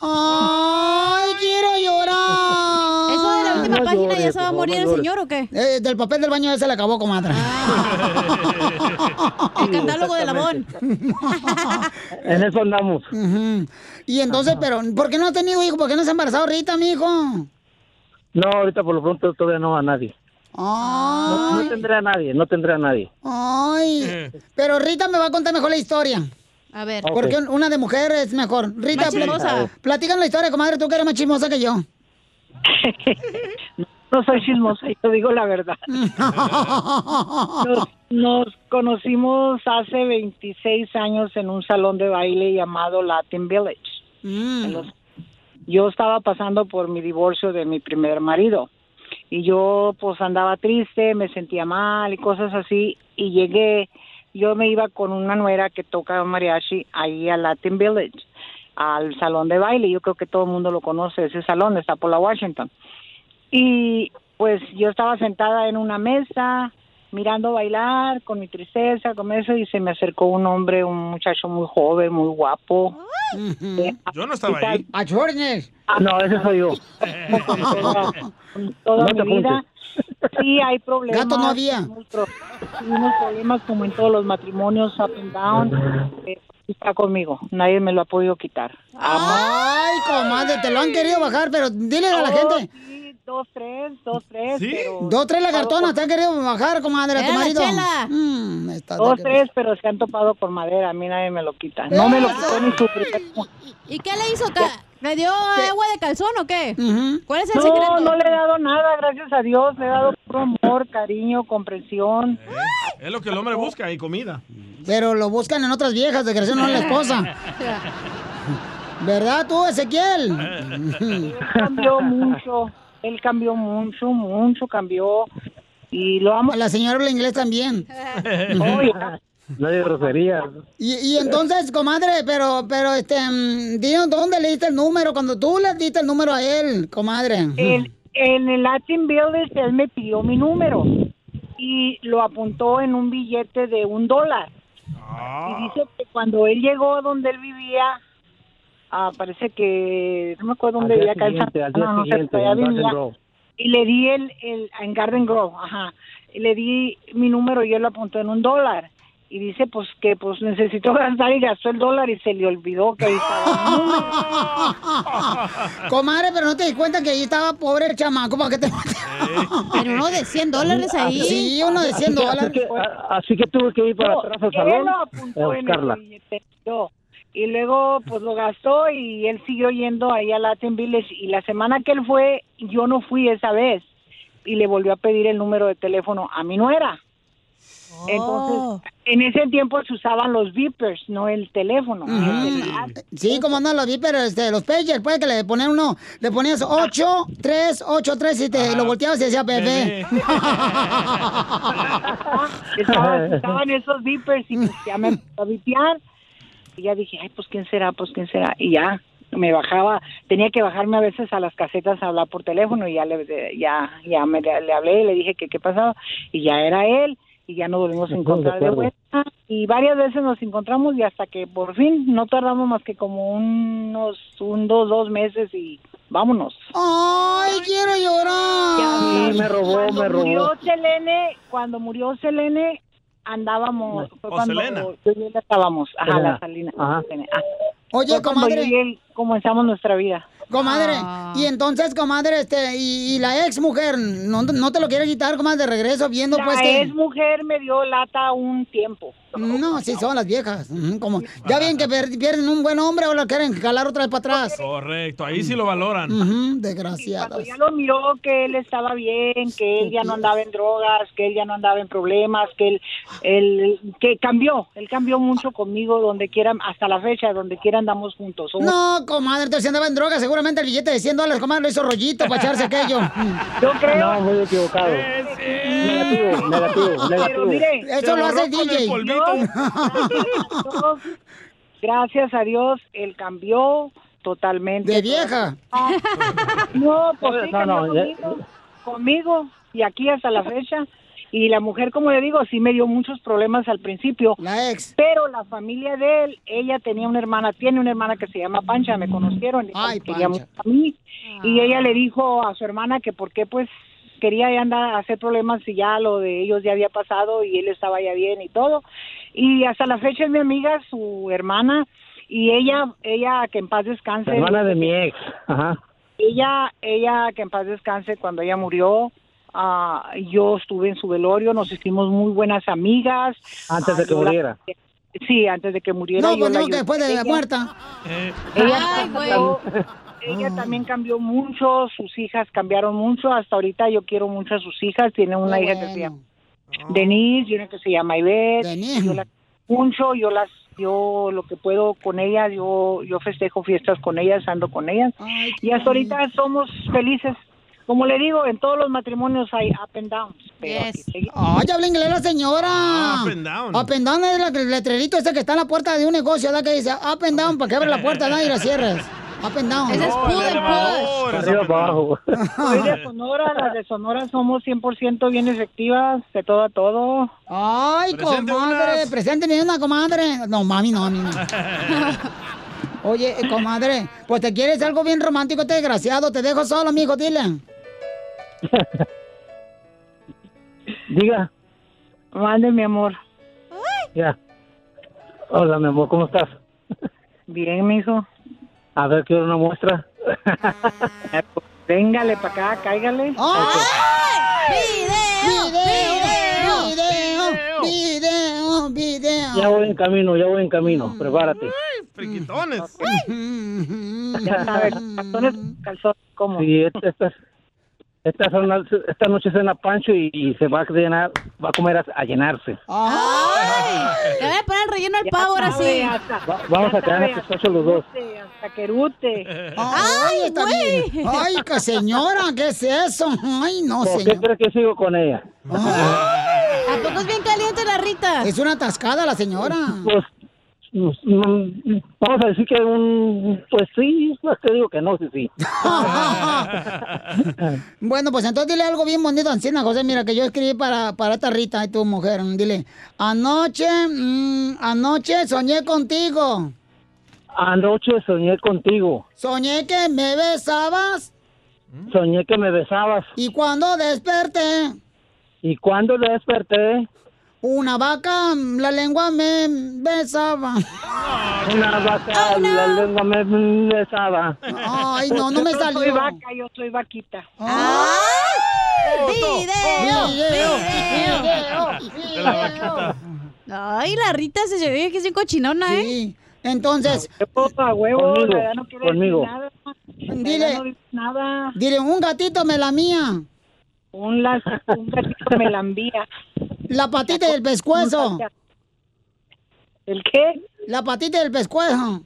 ¡Ay, quiero llorar! ¿Eso de la última No página llores, ya se va a favor, morir el señor o qué? Eh, del papel del baño ya se le acabó, comadre. (laughs) El catálogo de Labón. En eso andamos. Y entonces, pero, ¿por qué no has tenido hijo? ¿Por qué no se ha embarazado Rita, mijo? No, ahorita por lo pronto todavía no a nadie. No, no tendré a nadie, no tendré a nadie. ay. Pero Rita me va a contar mejor la historia. A ver. Ok. Porque una de mujer es mejor. Rita, chismosa. platícanos la historia, comadre, tú que eres más chismosa que yo. (laughs) No soy chismosa, yo digo la verdad. (laughs) Nos, nos conocimos hace 26 años en un salón de baile llamado Latin Village. Los- yo estaba pasando por mi divorcio de mi primer marido y yo pues andaba triste, me sentía mal y cosas así y llegué, yo me iba con una nuera que toca mariachi ahí a Latin Village, al salón de baile, yo creo que todo el mundo lo conoce, ese salón está por la Washington. Y pues yo estaba sentada en una mesa mirando bailar con mi tristeza, con eso, y se me acercó un hombre, un muchacho muy joven, muy guapo. Eh, Yo no estaba ahí. ¡A Chornes! No, ese soy yo. (laughs) toda No mi vida. Sí, hay problemas. Gato no había. Tuvimos problemas como en todos los matrimonios, up and down. Eh, está conmigo, nadie me lo ha podido quitar. Ay, comadre, te lo han querido bajar, pero dile a la Oh, gente. Dos, tres, dos, tres. ¿Sí? pero- Dos, tres lagartonas te han querido bajar, comadre, a tu marido. chela. Mm, está Dos, tres, pero se han topado con madera. A mí nadie me lo quita. No me lo quitó ni su primer ¿Y qué le hizo? ¿Le dio agua de calzón o qué? ¿Cuál es el No, secreto? no le he dado nada, gracias a Dios. Le he dado puro amor, cariño, comprensión. Es lo que el hombre busca y comida. Pero lo buscan en otras viejas, desgraciado, no en la esposa. (laughs) ¿Verdad tú, Ezequiel? Cambió mucho. Él cambió mucho, mucho cambió. Y lo amo. La señora habla inglés también. (laughs) Oye, No hay groserías. Y, y entonces, comadre, pero, pero, este, mm, dinos dónde le diste el número, cuando tú le diste el número a él, comadre. en, en el Latin Village él me pidió mi número. y lo apuntó en un billete de un dólar. Y dice que cuando él llegó donde él vivía, ah, parece que, no me acuerdo dónde vivía, acá en siguiente, San- al día no, no sé, siguiente, todavía en Garden vivía. Grove. Y le di el, el, en Garden Grove, ajá, y le di mi número y él lo apuntó en un dólar. Y dice, pues, que pues necesitó gastar y gastó el dólar y se le olvidó que ahí estaba el número. (laughs) Comadre, pero no te di cuenta que ahí estaba pobre el chamaco para que te Pero uno de 100 dólares ahí. Sí, uno de 100 Así que- dólares. Así que, así que tuve que ir para No, atrás al él salón lo a apuntó en el billete, yo. Y luego, pues lo gastó y él siguió yendo ahí a Latin Village. Y la semana que él fue, yo no fui esa vez. Y le volvió a pedir el número de teléfono a mi nuera. Oh. Entonces, en ese tiempo se usaban los beepers, no el teléfono. el celular. Sí, como no lo vi, pero este, los pagers, puede que le ponían uno, le ponías 8, 3, 8, 3 y te lo volteabas y decía bebé. (laughs) Estaban, estaban esos beepers y pues ya me empezó a vipear. Y ya dije, ay, pues quién será, pues quién será. Y ya me bajaba, tenía que bajarme a veces a las casetas a hablar por teléfono y ya le, ya, ya me, le, hablé y le dije que qué pasaba. Y ya era él y ya nos volvimos a encontrar de vuelta. Y varias veces nos encontramos y hasta que por fin no tardamos más que como unos, un, dos, dos meses y vámonos. ¡Ay, quiero llorar! Sí, me robó, cuando me robó. Murió Selene, cuando murió Selene, andábamos. Fue O cuando Selena. yo y él estábamos. Ajá, Selena. la Salina. Ajá. Ah. Oye, comadre. yo y él comenzamos nuestra vida. Comadre, Ah. y entonces, comadre, este, y, y la ex mujer, ¿no, no te lo quiere quitar, comadre, de regreso, viendo La pues que... ex mujer me dio lata un tiempo. No, sí son las viejas. Como, ya bien que pierden un buen hombre, ahora quieren jalar otra vez para atrás. Correcto, ahí sí lo valoran. Ujú, desgraciadas. Cuando ya lo miró que él estaba bien, que él ya no andaba en drogas, que él ya no andaba en problemas, que él, él que cambió, él cambió mucho conmigo donde quiera, hasta la fecha, donde quiera andamos juntos. Somos- No, comadre, entonces andaba en droga, seguramente el billete de 100 dólares, comadre, lo hizo rollito para echarse aquello. (laughs) Yo creo. No, muy equivocado. Negativo, negativo, negativo. mire, Eso lo hace el DJ. polvito. Dios, (laughs) Gracias a Dios, él cambió totalmente. De vieja. No, pues sí, No, no, ya- conmigo, conmigo y aquí hasta la fecha. Y la mujer, como le digo, sí me dio muchos problemas al principio. La ex. Pero la familia de él, ella tenía una hermana, tiene una hermana que se llama Pancha, me conocieron. y Ay, quería Pancha. mucho a mí. Y ella le dijo a su hermana que por qué pues quería ya andar a hacer problemas si ya lo de ellos ya había pasado y él estaba ya bien y todo. Y hasta la fecha es mi amiga, su hermana, y ella, ella que en paz descanse. La hermana de mi ex. Ajá. Ella, ella que en paz descanse cuando ella murió, ah, yo estuve en su velorio, nos hicimos muy buenas amigas. Antes de Ah, que la- muriera. Sí, antes de que muriera. No, yo pues no, que después de la Ella- muerta. Ella, Ay, güey. cambió, ella también cambió mucho, sus hijas cambiaron mucho, hasta ahorita yo quiero mucho a sus hijas, tiene una hija que se bueno. llama Denise y una que se llama Ivette, Denise. yo las mucho, yo las, yo lo que puedo con ellas, yo, yo festejo fiestas con ellas, ando con ellas, Ay, y hasta ahorita somos felices. Como le digo, en todos los matrimonios hay up and downs, pero aquí. Ay, habla inglés la señora. Ah, up and down. Up and down es la- el letrerito ese que está en la puerta de un negocio, ¿verdad? Que dice up and down para que abra la puerta, ¿no? Y la cierres. Up and down. Ese es el and abajo. (laughs) Soy de Sonora, las de Sonora somos 100% bien efectivas, de todo a todo. Ay, Presente comadre, unas. presente ni una comadre. No, mami, no, mami, no. (laughs) Oye, comadre, pues te quieres algo bien romántico, este desgraciado. Te dejo solo, mijo, dile. (laughs) Diga, Mande, mi amor. ya. Hola, mi amor, ¿cómo estás? Bien, mijo. A ver, quiero una muestra. (laughs) Véngale para acá, cáigale. ¡Video! ¡Video! ¡Video! ¡Video! ¡Video! Ya voy en camino, ya voy en camino. Prepárate. Friquitones. (laughs) Ya sabes, calzones, calzones, ¿cómo? Sí, esta- estas, las- esta noche cena Pancho y, y se va a llenar, va a comer a, a llenarse. ¡Ay! Le voy a poner el relleno al pavo ahora sí. Va- vamos a quedarnos sabe, pistacho los dos. Hasta querute. ¡Ay, está bien! ¡Ay, que señora! ¿Qué es eso? ¡Ay, no, ¿Por qué crees que sigo con ella? ¿A poco es bien caliente la Rita? Es una atascada la señora. Pues vamos a decir que un, pues sí, pues te digo que no, sí, sí. (laughs) Bueno, pues entonces dile algo bien bonito, Ancina, José. Mira, que yo escribí para, para esta Rita, y tu mujer. Dile, anoche, mm, anoche soñé contigo. Anoche soñé contigo, Soñé que me besabas. soñé que me besabas Y cuando desperté, y cuando desperté, una vaca, mm, la lengua me besaba. una vaca, la lengua me besaba. Ay, no, no me Yo soy salió. vaca, yo soy vaquita. ¡Video! ¡Video! ¡Video! Ay, la Rita se ve que es un cochinona, ¿eh? Sí. Entonces, A huevo, Conmigo, no conmigo. decir nada. Dile. no nada. dile, un gatito me la mía. Un, las- un gatito me la envía. (laughs) La patita del pescuezo. ¿El qué? La patita del pescuezo.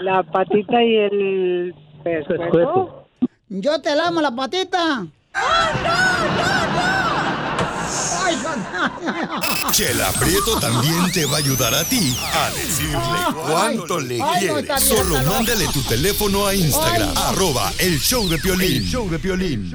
La patita y el pescuezo. Yo te lamo la patita. Ay, Chela Prieto también te va a ayudar a ti a decirle cuánto le Ay, no, quiere. está bien, Solo mándale tu teléfono a Instagram, arroba el show de Piolín. El show de Piolín.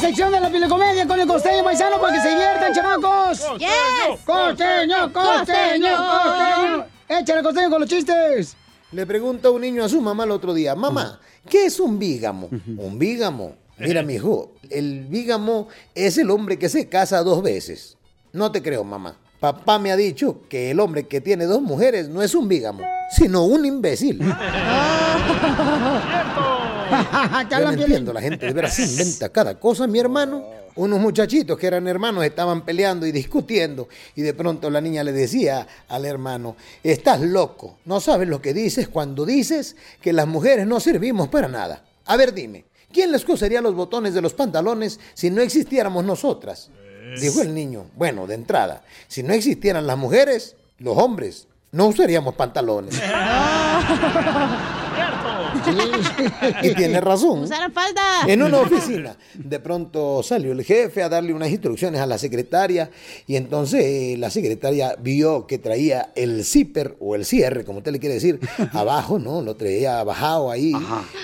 Sección de la pilecomedia con el costeño paisano para que se diviertan, chamacos. Yes. Costeño, costeño, costeño. Échale costeño con los chistes. Le pregunta un niño a su mamá el otro día, mamá, ¿qué es un bígamo? Un bígamo. Mira, mijo, el bígamo es el hombre que se casa dos veces. No te creo, mamá. Papá me ha dicho que el hombre que tiene dos mujeres no es un bígamo, sino un imbécil. (laughs) (laughs) Yo no entiendo, la gente de veras se inventa cada cosa, mi hermano. Unos muchachitos que eran hermanos estaban peleando y discutiendo y de pronto la niña le decía al hermano, estás loco, no sabes lo que dices cuando dices que las mujeres no servimos para nada. A ver, dime, ¿quién les cosería los botones de los pantalones si no existiéramos nosotras? Dijo el niño, bueno, de entrada, si no existieran las mujeres, los hombres, no usaríamos pantalones. (laughs) Y tiene razón. Usar falda. En una oficina, de pronto salió el jefe a darle unas instrucciones a la secretaria y entonces eh, la secretaria vio que traía el zipper o el cierre, como usted le quiere decir, (laughs) abajo, ¿no? Lo traía bajado ahí.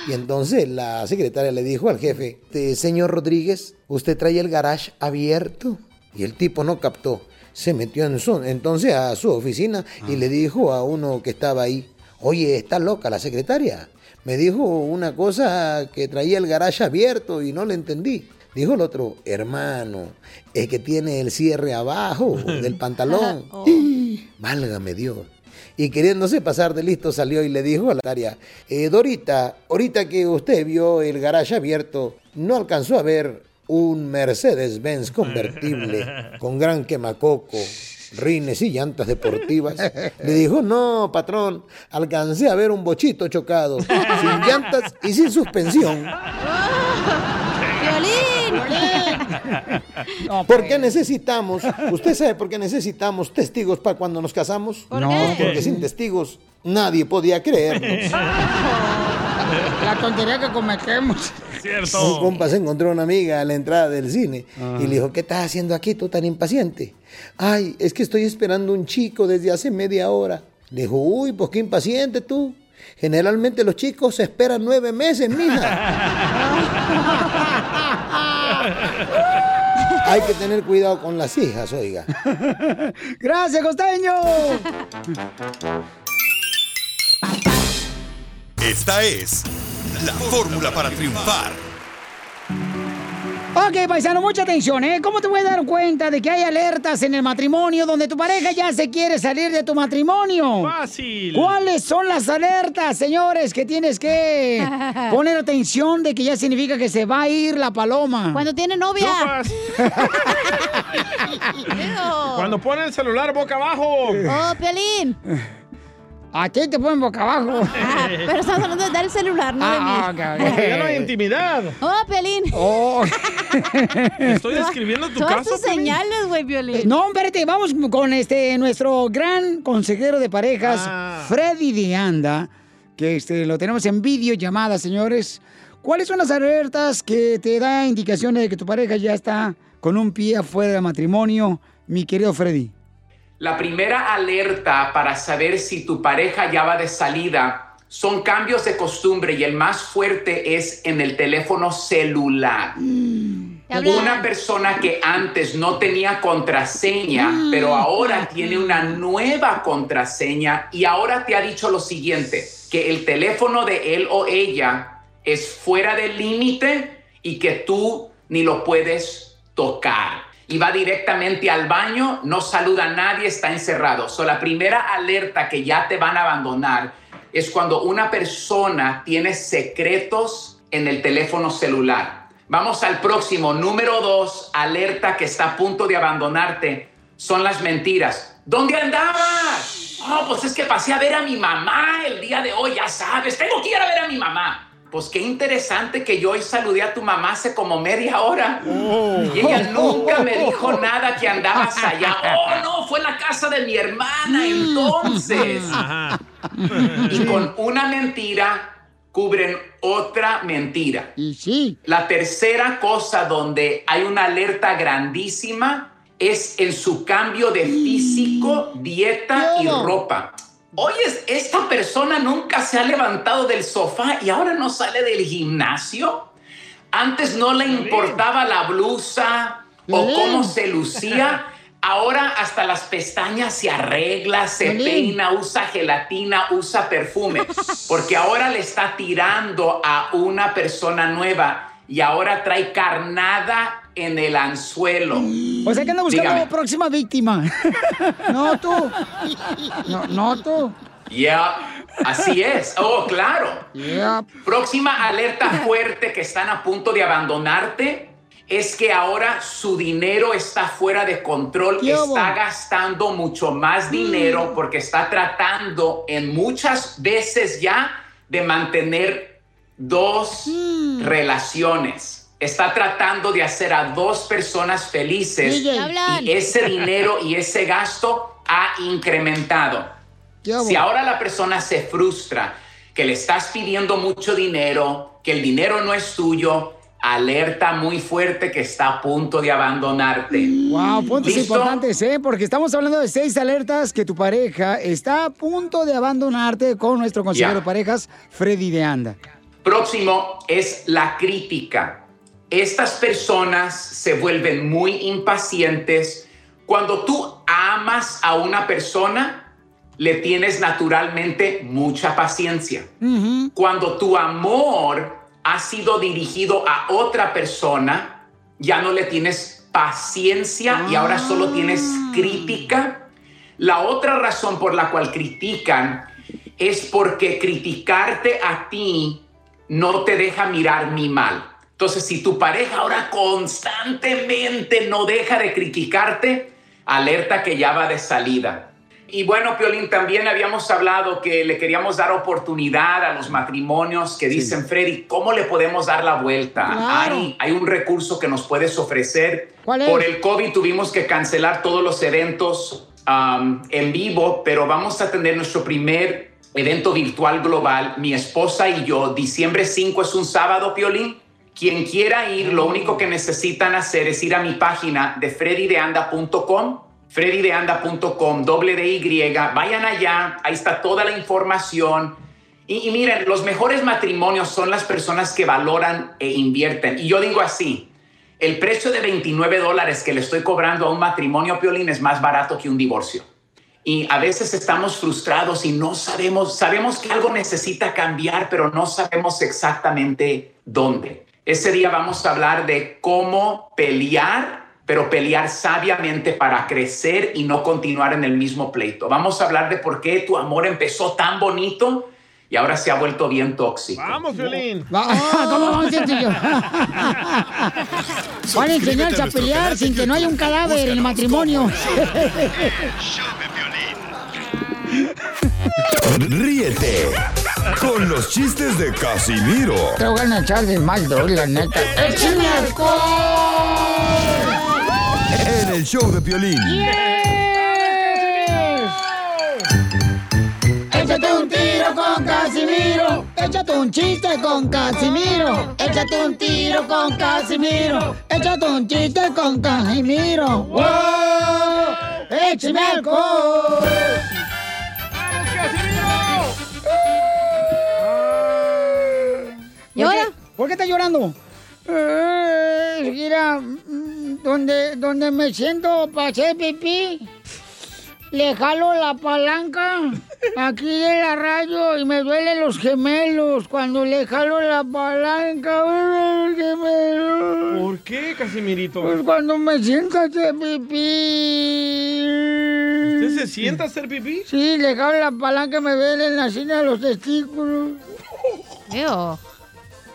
Y entonces la secretaria le dijo al jefe, "Este, señor Rodríguez, usted trae el garage abierto. Y el tipo no captó. Se metió en su- entonces a su oficina y le dijo a uno que estaba ahí, oye, está loca la secretaria. Me dijo una cosa que traía el garaje abierto y no le entendí. Dijo el otro, hermano, es que tiene el cierre abajo (laughs) del pantalón. (laughs) ¡Ih! Válgame Dios. Y queriéndose pasar de listo salió y le dijo a la secretaria, "Eh, Dorita, ahorita que usted vio el garaje abierto, ¿no alcanzó a ver un Mercedes-Benz convertible (laughs) con gran quemacoco? Rines y llantas deportivas. Le dijo, no, patrón, alcancé a ver un bochito chocado, sin llantas y sin suspensión. ¿Por qué necesitamos? ¿Usted sabe por qué necesitamos testigos para cuando nos casamos? ¿Por No. qué? Porque sin testigos nadie podía creernos. La tontería que cometemos. Un compa se encontró una amiga a la entrada del cine y le dijo, ¿qué estás haciendo aquí tú tan impaciente? Ay, es que estoy esperando un chico desde hace media hora. Le dijo, uy, pues qué impaciente tú. Generalmente los chicos esperan nueve meses, mija. (laughs) Hay que tener cuidado con las hijas, oiga. Gracias, costeño. Esta es la fórmula para triunfar. Ok, paisano, mucha atención, ¿eh? ¿Cómo te puedes dar cuenta de que hay alertas en el matrimonio donde tu pareja ya se quiere salir de tu matrimonio? Fácil. ¿Cuáles son las alertas, señores, que tienes que (laughs) poner atención de que ya significa que se va a ir la paloma? Cuando tiene novia. (laughs) Cuando pone el celular boca abajo. Oh, Piolín. A ti te ponen boca abajo. Ah, (laughs) pero estamos hablando de dar el celular, no de mí. Ah. Porque ya no hay intimidad. Oh, Piolín. Oh. (laughs) Estoy describiendo tu Todas caso. tus Piolín. señales, güey, Piolín. Eh, No, espérate, vamos con este nuestro gran consejero de parejas, Ah. Freddy de Anda, que este, lo tenemos en videollamada, señores. ¿Cuáles son las alertas que te da indicaciones de que tu pareja ya está con un pie afuera del matrimonio, mi querido Freddy? La primera alerta para saber si tu pareja ya va de salida son cambios de costumbre y el más fuerte es en el teléfono celular. Una persona que antes no tenía contraseña, pero ahora tiene una nueva contraseña y ahora te ha dicho lo siguiente, que el teléfono de él o ella es fuera del límite y que tú ni lo puedes tocar. Y va directamente al baño, no saluda a nadie, está encerrado. So, la primera alerta que ya te van a abandonar es cuando una persona tiene secretos en el teléfono celular. Vamos al próximo. Número dos, alerta que está a punto de abandonarte. Son las mentiras. ¿Dónde andabas? Oh, pues es que pasé a ver a mi mamá el día de hoy, ya sabes. Tengo que ir a ver a mi mamá. Pues qué interesante que yo hoy saludé a tu mamá hace como media hora. Y ella nunca me dijo nada que andabas allá. Oh, no, fue la casa de mi hermana entonces. Y con una mentira cubren otra mentira. Y sí. La tercera cosa donde hay una alerta grandísima es en su cambio de físico, dieta y ropa. Oye, esta persona nunca se ha levantado del sofá y ahora no sale del gimnasio. Antes no le importaba la blusa o cómo se lucía. Ahora hasta las pestañas se arregla, se peina, usa gelatina, usa perfume, porque ahora le está tirando a una persona nueva y ahora trae carnada en el anzuelo. O sea que anda buscando Dígame. próxima víctima. (laughs) no tú. No, no tú. Ya, así es. Oh, claro. Próxima alerta fuerte que están a punto de abandonarte es que ahora su dinero está fuera de control, está gastando mucho más dinero porque está tratando en muchas veces ya de mantener dos relaciones. Está tratando de hacer a dos personas felices DJ. Hablan. y ese dinero y ese gasto ha incrementado. Si ahora la persona se frustra, que le estás pidiendo mucho dinero, que el dinero no es tuyo, alerta muy fuerte que está a punto de abandonarte. Wow, puntos ¿Listo? importantes, ¿eh? Porque estamos hablando de seis alertas que tu pareja está a punto de abandonarte con nuestro consejero de parejas, Freddy de Anda. Próximo es la crítica. Estas personas se vuelven muy impacientes. Cuando tú amas a una persona, le tienes naturalmente mucha paciencia. Cuando tu amor ha sido dirigido a otra persona, ya no le tienes paciencia y ahora solo tienes crítica. La otra razón por la cual critican es porque criticarte a ti no te deja mirar mi mal. Entonces, si tu pareja ahora constantemente no deja de criticarte, alerta que ya va de salida. Y bueno, Piolín, también habíamos hablado que le queríamos dar oportunidad a los matrimonios que dicen, Freddy, ¿cómo le podemos dar la vuelta? Claro. Hay, hay un recurso que nos puedes ofrecer. Por el COVID tuvimos que cancelar todos los eventos um, en vivo, pero vamos a tener nuestro primer evento virtual global, mi esposa y yo. Diciembre 5 es un sábado, Piolín. Quien quiera ir, lo único que necesitan hacer es ir a mi página de freddydeanda.com, freddydeanda.com, doble de Y. Vayan allá, ahí está toda la información. Y, y miren, los mejores matrimonios son las personas que valoran e invierten. Y yo digo así, el precio de 29 dólares que le estoy cobrando a un matrimonio, Piolín, es más barato que un divorcio. Y a veces estamos frustrados y no sabemos, sabemos que algo necesita cambiar, pero no sabemos exactamente dónde. Ese día vamos a hablar de cómo pelear, pero pelear sabiamente para crecer y no continuar en el mismo pleito. Vamos a hablar de por qué tu amor empezó tan bonito y ahora se ha vuelto bien tóxico. Vamos, Violín. Va- ¿Cómo vamos yo? (laughs) Van a enseñarse a pelear sin que no haya un cadáver en el matrimonio. (laughs) Ríete con los chistes de Casimiro Te voy a echar de mal, doy, la neta. ¡Échame alcohol! en el show de Piolín. Échate un tiro con Casimiro. Échate un chiste con Casimiro. Échate un tiro con Casimiro. Échate un chiste con Casimiro. ¡Wow! ¡Écheme alcohol! ¿Y ahora? ¿Por qué estás llorando? Eh, mira, mm, donde, donde me siento para hacer pipí, le jalo la palanca aquí de la radio y me duelen los gemelos cuando le jalo la palanca. me duelen los gemelos. ¿Por qué, Casimirito? Pues cuando me siento a hacer pipí. ¿Usted se sienta a hacer pipí? Sí, le jalo la palanca y me duelen la cina de los testículos.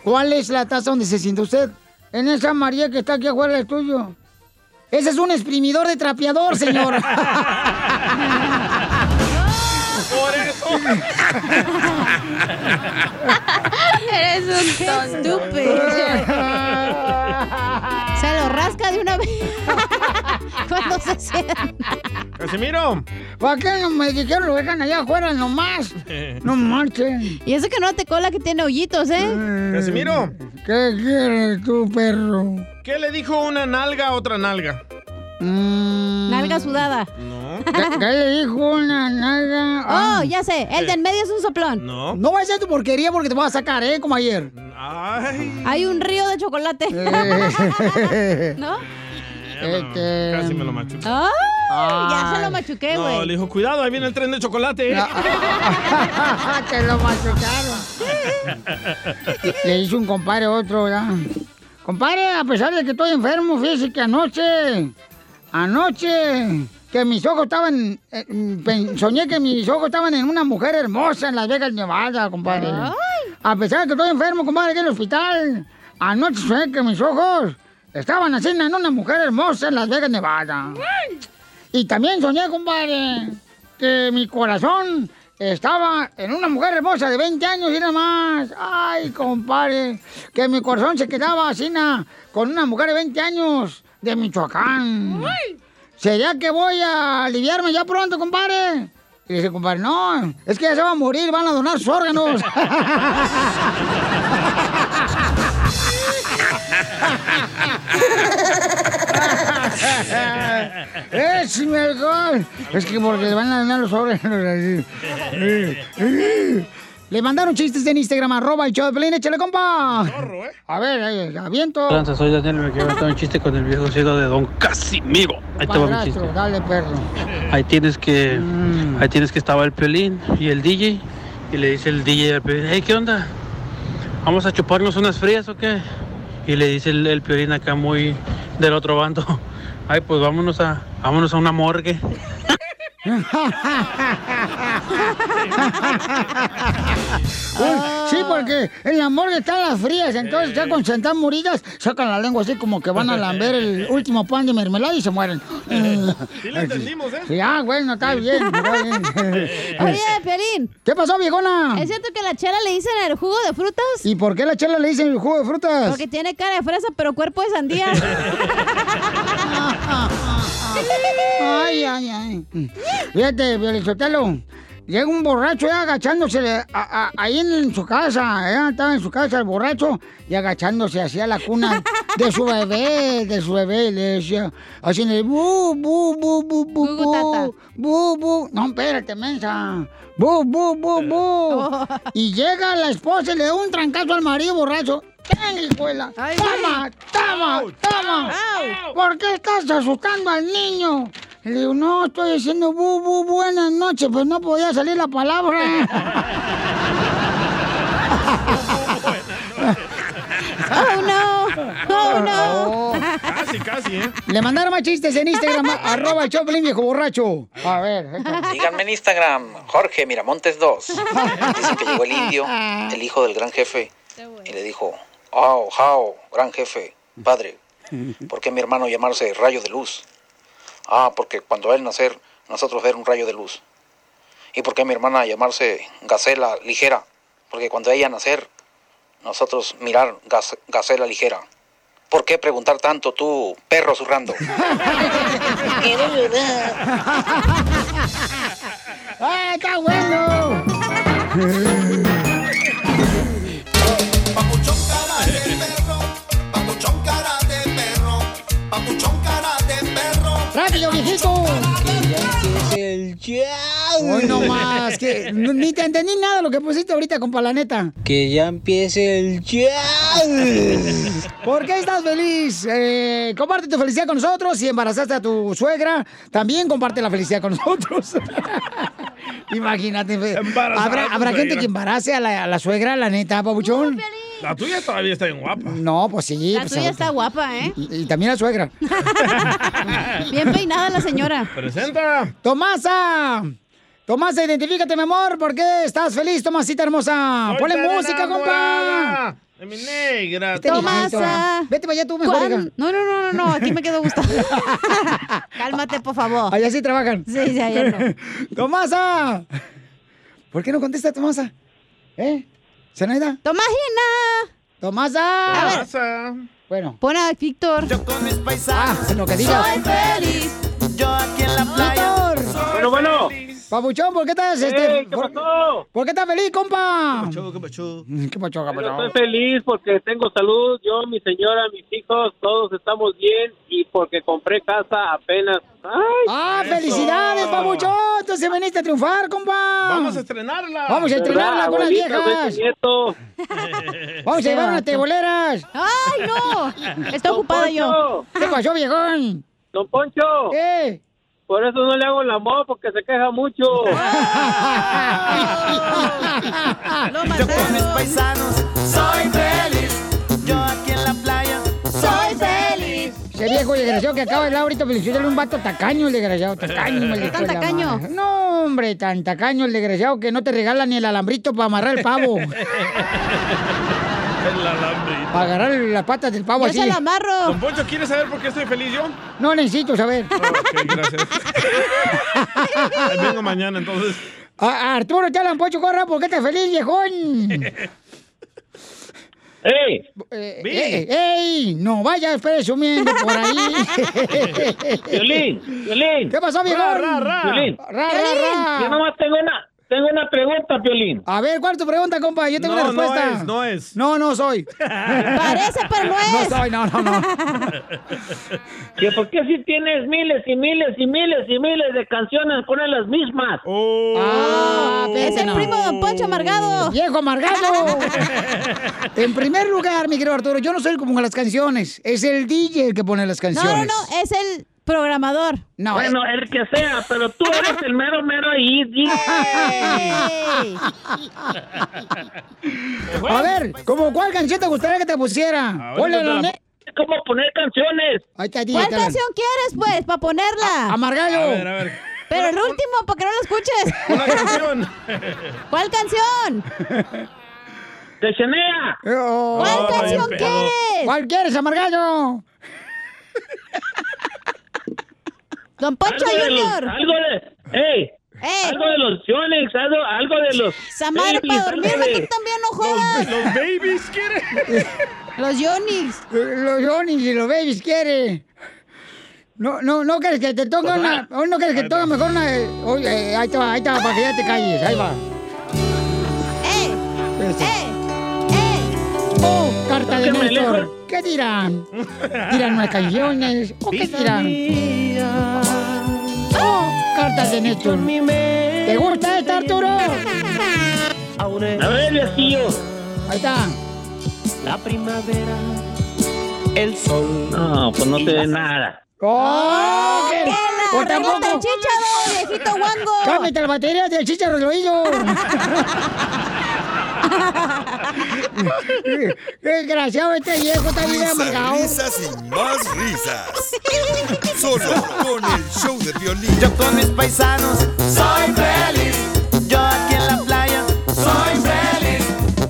¿Cuál es la taza donde se siente usted? En esa María que está aquí afuera del tuyo. Ese es un exprimidor de trapeador, señor. Por eso. Eres un estúpido. Se lo rasca de una vez. Cuando se sienta. Casimiro. ¿Para qué no me dijeron lo dejan allá afuera nomás? (laughs) No marchen. Y eso que no te cola que tiene hoyitos, ¿eh? Casimiro. ¿Qué quieres tú, perro? ¿Qué le dijo una nalga a otra nalga? Nalga sudada. No. ¿Qué, qué le dijo una nalga? Oh, ya sé. El de en medio es un soplón. No. No vayas a hacer tu porquería porque te voy a sacar, ¿eh? Como ayer. Ay. Hay un río de chocolate. Eh. (laughs) ¿No? Este... Casi me lo machuqué. Ay, ya se lo machuqué, No, güey. le dijo, cuidado, ahí viene el tren de chocolate. (laughs) (laughs) Te lo machucaron. (laughs) Le hizo un compadre a otro, ¿verdad? Compadre, a pesar de que estoy enfermo, fíjese que anoche, anoche, que mis ojos estaban, eh, pen- soñé que mis ojos estaban en una mujer hermosa en Las Vegas, Nevada, compadre. A pesar de que estoy enfermo, compadre, aquí en el hospital, anoche soñé que mis ojos estaban en una mujer hermosa en Las Vegas, Nevada. Y también soñé, compadre, que mi corazón estaba en una mujer hermosa de 20 años y nada más. Ay, compadre, que mi corazón se quedaba así con una mujer de 20 años de Michoacán. ¿Sería que voy a aliviarme ya pronto, compadre? Y dice, compadre, no, es que ya se va a morir, van a donar sus órganos. (laughs) ¡Échame alcohol! Es que porque le van a donar los así. (laughs) Le mandaron chistes en Instagram, arroba el show de Pelín, échale, compa. A ver, ahí, aviento. Tranza, soy Daniel, me quiero contar un chiste con el viejo ciego de Don Casimiro. Ahí te va mi chiste. Dale, perro. Ahí tienes que, Mm. ahí tienes que estaba el Piolín y el DJ y le dice el DJ al Piolín, hey, ¿qué onda? ¿Vamos a chuparnos unas frías o qué? Y le dice el, el Piolín acá muy del otro bando, (laughs) ay, pues vámonos a, vámonos a una morgue. (laughs) Uy, sí, porque en la morgue están las frías, entonces ya cuando se están muridas, sacan la lengua así como que van a lamber el (laughs) último pan de mermelada y se mueren. Sí le entendimos, ¿eh? Sí, ah, bueno, está bien. está bien. (laughs) Oye, Piolín. ¿Qué pasó, viejona? ¿Es cierto que a la chela le dicen el jugo de frutas? ¿Y por qué la chela le dicen el jugo de frutas? Porque tiene cara de fresa, pero cuerpo de sandía. (laughs) Ay, ay, ay. Fíjate, Violizotelo. Llega un borracho ya agachándose a- a- ahí en su casa, ¿eh? estaba en su casa el borracho y agachándose hacia la cuna de su bebé, de su bebé, y le decía, haciendo bu, bu, bu, bu, bu, bu, bu, bu, no, espérate, mensa, bu, bu, bu, bu. (laughs) Y llega la esposa y le da un trancazo al marido borracho. ¡Ven, hijuela! ¡Toma, toma, toma! ¿Por qué estás asustando al niño? Le digo, no, estoy diciendo bu, bu, buenas noches, pues no podía salir la palabra. (laughs) ¡Oh, no! ¡Oh, no! Casi, casi, ¿eh? Le mandaron más chistes en Instagram, (laughs) arroba el Choplin, viejo borracho. A ver. Díganme en Instagram, Jorge Miramontes 2. Dice que llegó el indio, el hijo del gran jefe, y le dijo, oh, how, gran jefe, padre, ¿por qué mi hermano llamarse rayo de luz? Ah, porque cuando él nacer, nosotros ver un rayo de luz. ¿Y por qué mi hermana llamarse gacela ligera? Porque cuando ella nacer, nosotros mirar gas- gacela ligera. ¿Por qué preguntar tanto tú, perro zurrando? (laughs) Quiero llorar. (laughs) ¡Ah, está bueno! El show. Hoy no más, que ni te entendí nada de lo que pusiste ahorita, compa, la neta. Que ya empiece el show. ¿Por qué estás feliz? Eh, comparte tu felicidad con nosotros. Si embarazaste a tu suegra, también comparte la felicidad con nosotros. (laughs) Imagínate. Embarazada ¿Habrá, gente que embarace a la, a la suegra, la neta, papuchón? La tuya todavía está bien guapa. No, pues sí. La pues, tuya ahorita. está guapa, ¿eh? Y, y también la suegra. (laughs) Bien peinada la señora. Presenta. Tomasa. Tomasa, identifícate, mi amor. ¿Por qué estás feliz, Tomasita hermosa? Soy Ponle música, compa. De mi negra. Este viejito. Vete para allá tú mejor, ¿Cuán- hija. No, no, no, no, no, aquí me quedo gustado. (laughs) Cálmate, por favor. Allá sí trabajan. Sí, sí, allá no. (laughs) Tomasa. ¿Por qué no contesta Tomasa? ¿Eh? ¿Zenaida? ¡Tomagina! ¡Tomasa! Tomasa. Bueno. Pon a Víctor. Yo con mis paisanos. Ah, lo que digas. Soy feliz. Yo aquí en la playa. Víctor. Bueno, bueno. Papuchón, ¿por qué estás, este, ¿qué por, pasó? ¿por qué estás feliz, compa? ¿Qué pasó? ¿Qué pasó, qué Yo pasó? estoy feliz porque tengo salud, yo, mi señora, mis hijos, todos estamos bien y porque compré casa apenas. ¡Ay! ¡Ah, Eso. felicidades, papuchón! Entonces veniste a triunfar, compa. Vamos a estrenarla. Vamos a estrenarla con las viejas. (laughs) Vamos a llevar unas teboleras. ¡Ay, no! (laughs) Estoy Don ocupada yo. ¿Qué pasó, viejón? Don Poncho, ¿Qué? Por eso no le hago el amor porque se queja mucho. (laughs) Lo Yo con mis paisanos. Soy feliz. Yo aquí en la playa. Soy feliz. Ese viejo desgraciado que acaba de hablar ahorita, felicitarle un vato tacaño, el desgraciado. Tacaño, el tan tacaño? madre. No, hombre, tan tacaño el desgraciado que no te regala ni el alambrito para amarrar el pavo. (laughs) El alambrito. Para agarrar las patas del pavo Yo así. se la amarro. Don Poncho, ¿quieres saber por qué estoy feliz yo? No necesito saber. Ok, gracias. (laughs) Vengo mañana, entonces. A- Arturo, te hablan, Pocho Corra, ¿por qué estás feliz, viejón? (laughs) ¡Ey! Eh, eh, ¡Ey! No vayas presumiendo por ahí. (laughs) Violín, Violín, ¿Qué pasó, viejón? Ra, ra, ra. Violín. Ra, ra, Yo ra. nomás tengo una, tengo una pregunta, Violín. A ver, ¿cuál es tu pregunta, compa? Yo tengo No, una respuesta. no es, no es. No, no soy. (laughs) Parece, pero no No es. soy, no, no, no. Que ¿Por qué si tienes miles y miles y miles y miles de canciones ponen las mismas? Oh. Ah, Es espérate, el no. primo de Don Poncho Amargado. Viejo amargado. (laughs) en primer lugar, mi querido Arturo, yo no soy el que ponga las canciones. Es el DJ el que pone las No, canciones. no, no, es el programador. No, Bueno, el que sea, pero tú eres el mero mero ahí. eh, (laughs) A ver, ¿cómo cuál canción te gustaría que te pusiera? La ¿Cómo poner canciones? Ahí está, DJ. ¿Cuál canción quieres, pues, para ponerla? Amargado. A ver, a ver. Pero el último, para que no lo escuches. (laughs) Una canción. ¿Cuál canción? De. Eh, oh. ¿Cuál canción quieres? ¿Cuál quieres, amargado? Don Poncho Algo de los, Junior. algo de, ey, ¡Ey! algo de los Yonix, algo, algo de los. Samara, para dormirme de- tú también, no jodas. Los, los babies quieren. (laughs) Los Yonix. Eh, Los Johnny y los Babies quiere. No, no, no quieres que te toque una. oh, No quieres que te toque mejor una. Oye, eh, ahí te va, ahí te va, para que ya te calles. Ahí va. ¡Eh! ¡Eh! ¡Eh! Oh, carta de Néstor. ¿Qué dirán? ¿Dirán unas canciones? ¿O qué dirán? Oh, cartas de Néstor. ¿Te gusta esta, Arturo? A ver, viejillo. Ahí está. La primavera. El sol. No, pues no te ve nada. ¡Oh! ¡Que ¿qué? la ¿O revienta tampoco? el chícharo, viejito guango! ¡Cámbiate la batería del chicharro del oído! (laughs) ¡Qué desgraciado este viejo! Está bien amargado. risas y más risas. (laughs) Solo con el show de violín. Yo con mis paisanos. Soy feliz. Yo aquí en la playa. Soy feliz.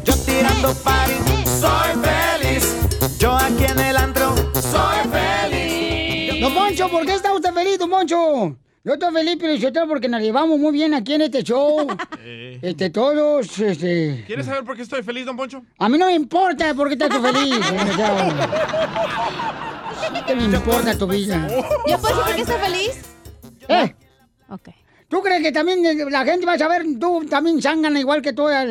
Yo tirando party. Soy feliz. Yo aquí en el antro. Soy feliz. Don Poncho, ¿por qué está usted feliz, Don Poncho? Yo estoy feliz, pero yo estoy porque nos llevamos muy bien aquí en este show. (laughs) Eh, Este, todos, este... ¿Quieres saber por qué estoy feliz, don Poncho? A mí no me importa por qué estás tú feliz. (laughs) ¿Qué me importa tu vida? ¿Yo puedo decir por qué está feliz? ¿Eh? Ok. ¿Tú crees que también eh, la gente va a saber, tú también sangan igual que todas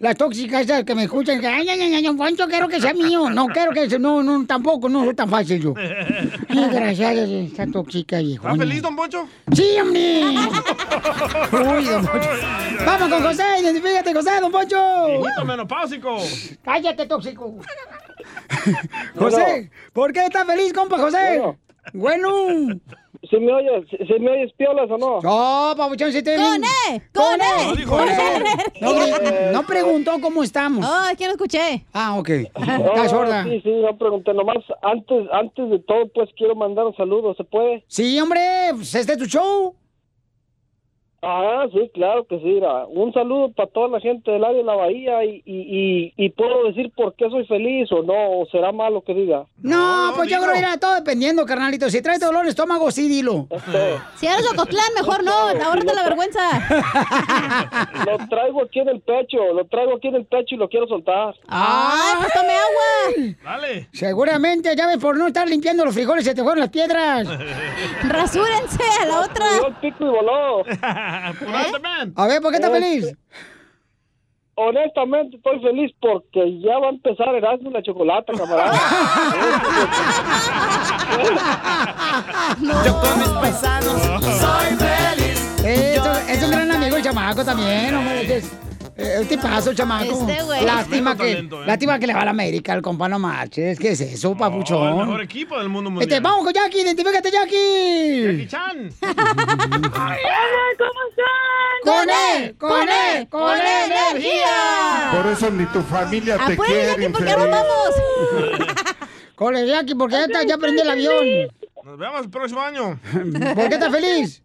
las tóxicas esas que me escuchan? Que, ay, ay, ay, ay, don Poncho, quiero que sea mío. No quiero que sea, no, no, tampoco, no soy tan fácil yo. (laughs) Desgraciada esta tóxica, viejo. ¿Está feliz, don Poncho? Sí, hombre. (laughs) Uy, don Poncho. Vamos con José, identifícate, José, don Poncho. Viejito menopáusico. Cállate, tóxico. (laughs) José, ¿por qué estás feliz, compa José? Bueno. ¿Sí me oyes? ¿Sí me oyes piolas o no? No, papuchón, si te ¡Con E! ¡Con E! No Con. E. Preguntó cómo estamos. Oh, es que no escuché. Ah, ok. No, Estás sorda. Sí, sí, no pregunté. Nomás antes, antes de todo, pues quiero mandar un saludo. ¿Se puede? Sí, hombre, pues este es tu show. Ah, sí, claro que sí. mira. Un saludo para toda la gente del área de la bahía y, y, y, y puedo decir por qué soy feliz o no, o será malo que diga. No, pues yo creo que era todo dependiendo, carnalito. Si traes dolor de estómago, sí, dilo. Si eres Ocotlán, mejor no, ahórrate la vergüenza. (laughs) Lo traigo aquí en el pecho, lo traigo aquí en el pecho y lo quiero soltar. ¡Ay, pues tome agua! Dale. Seguramente, ya ves, por no estar limpiando los frijoles, se te fueron las piedras. Rasúrense a la otra. Dio el pico y voló. (laughs) A ver, ¿por qué estás Eh, feliz? Honestamente estoy feliz porque ya va a empezar Erasmo y la chocolata, camarada. Yo con mis paisanos soy feliz. Eh, es, es un gran amigo el chamaco también, hombre. Es, eh, ¿Qué pasó, chamaco? Este güey. Lástima que, talento, ¿eh? lástima que le va a la América, el compa no marches. ¿Qué es eso, Oh, el papuchón? mejor equipo del mundo mundial. Este, vamos con Jackie, identifícate, Jackie. Jackie Chan. ¿Cómo están? Con él, con él, con él, energía. Por eso ni tu familia te quiere. Jackie, porque no infeliz. (laughs) Con el Jackie, porque ya, está- ya prendí el avión. Nos vemos el próximo año. ¿Por qué estás feliz?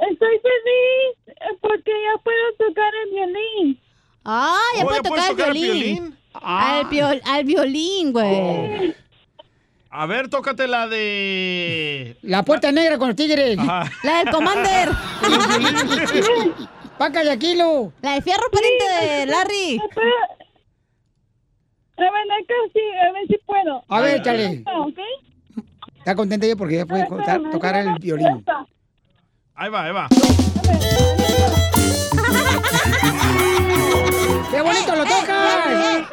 Estoy feliz porque ya puedo tocar el violín. Ah, ya Oh, puede ¿ya tocar el tocar el violín. violín? Al, viol- al violín, güey. A ver, tócate la de... La puerta negra con los tigres. Ajá. La del Commander. (laughs) Paca de Aquilo. La de fierro pariente de Larry. A ver, acá sí, a ver si puedo. A ver, échale. ¿Ok? Está contenta ella porque ya puede tocar el violín. Ahí va, ahí va. ¡Qué bonito lo tocas!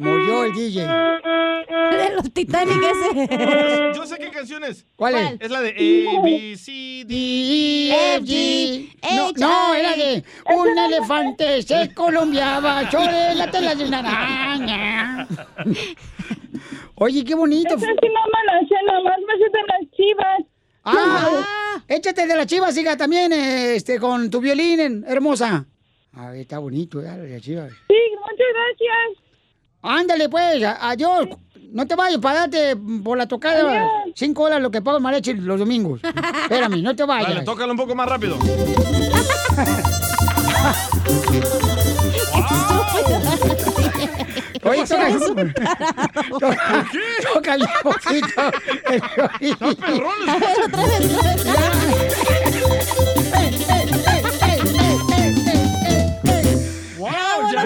Murió el DJ. De los Titanic ese. Yo sé qué canción es. ¿Cuál es? Es la de A, B, C, D, E, F, G. No, no, era de un elefante se colombiaba sobre la tela de una araña. Oye, qué bonito. Esa sí no me la sé, nomás me sé de las chivas. Ah, échate de la chiva, siga también, este, con tu violín, en- hermosa. A ver, está bonito, ya, la chiva. Sí, muchas gracias. Ándale, pues, a- adiós. No te vayas, pagate por la tocada Adiós. cinco horas lo que pago el mariachi los domingos. Espérame, no te vayas. Dale, tócalo un poco más rápido. (laughs) Oye, toca, (laughs) toca, el otra vez, otra vez. ¡Wow,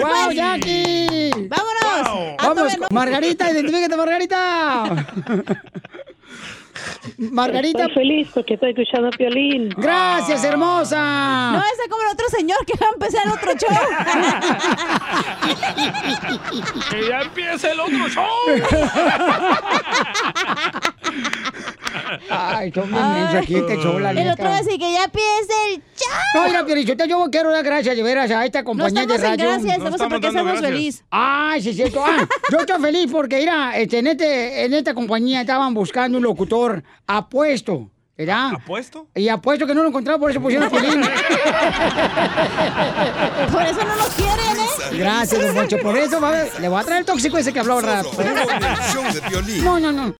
¡Wow, Jackie! ¡Vámonos! Wow. Vamos. Margarita, identifícate, Margarita. (laughs) Margarita. Estoy feliz porque estoy escuchando violín. Gracias, hermosa. No, ese es como el otro señor que va a empezar otro show. (laughs) ¡Que ya empiece el otro show! (laughs) Ay, son bien aquí, este show, la El otro neta. va a decir que ya empiece el show. No, mira, Piorichota, yo quiero dar gracias de veras a esta No compañía estamos de radio. gracias, No estamos en por qué estamos dando estamos feliz. Ay, sí, es cierto. Ah, yo estoy feliz porque, mira, este, en, este, en esta compañía estaban buscando un locutor apuesto, ¿verdad? ¿Apuesto? Y apuesto que no lo encontraron, por eso pusieron (laughs) Piolín. Por eso no nos quieren, ¿eh? Gracias, don Poncho. Por eso, va a ver, le voy a traer el tóxico ese que habló violín. No, no, no.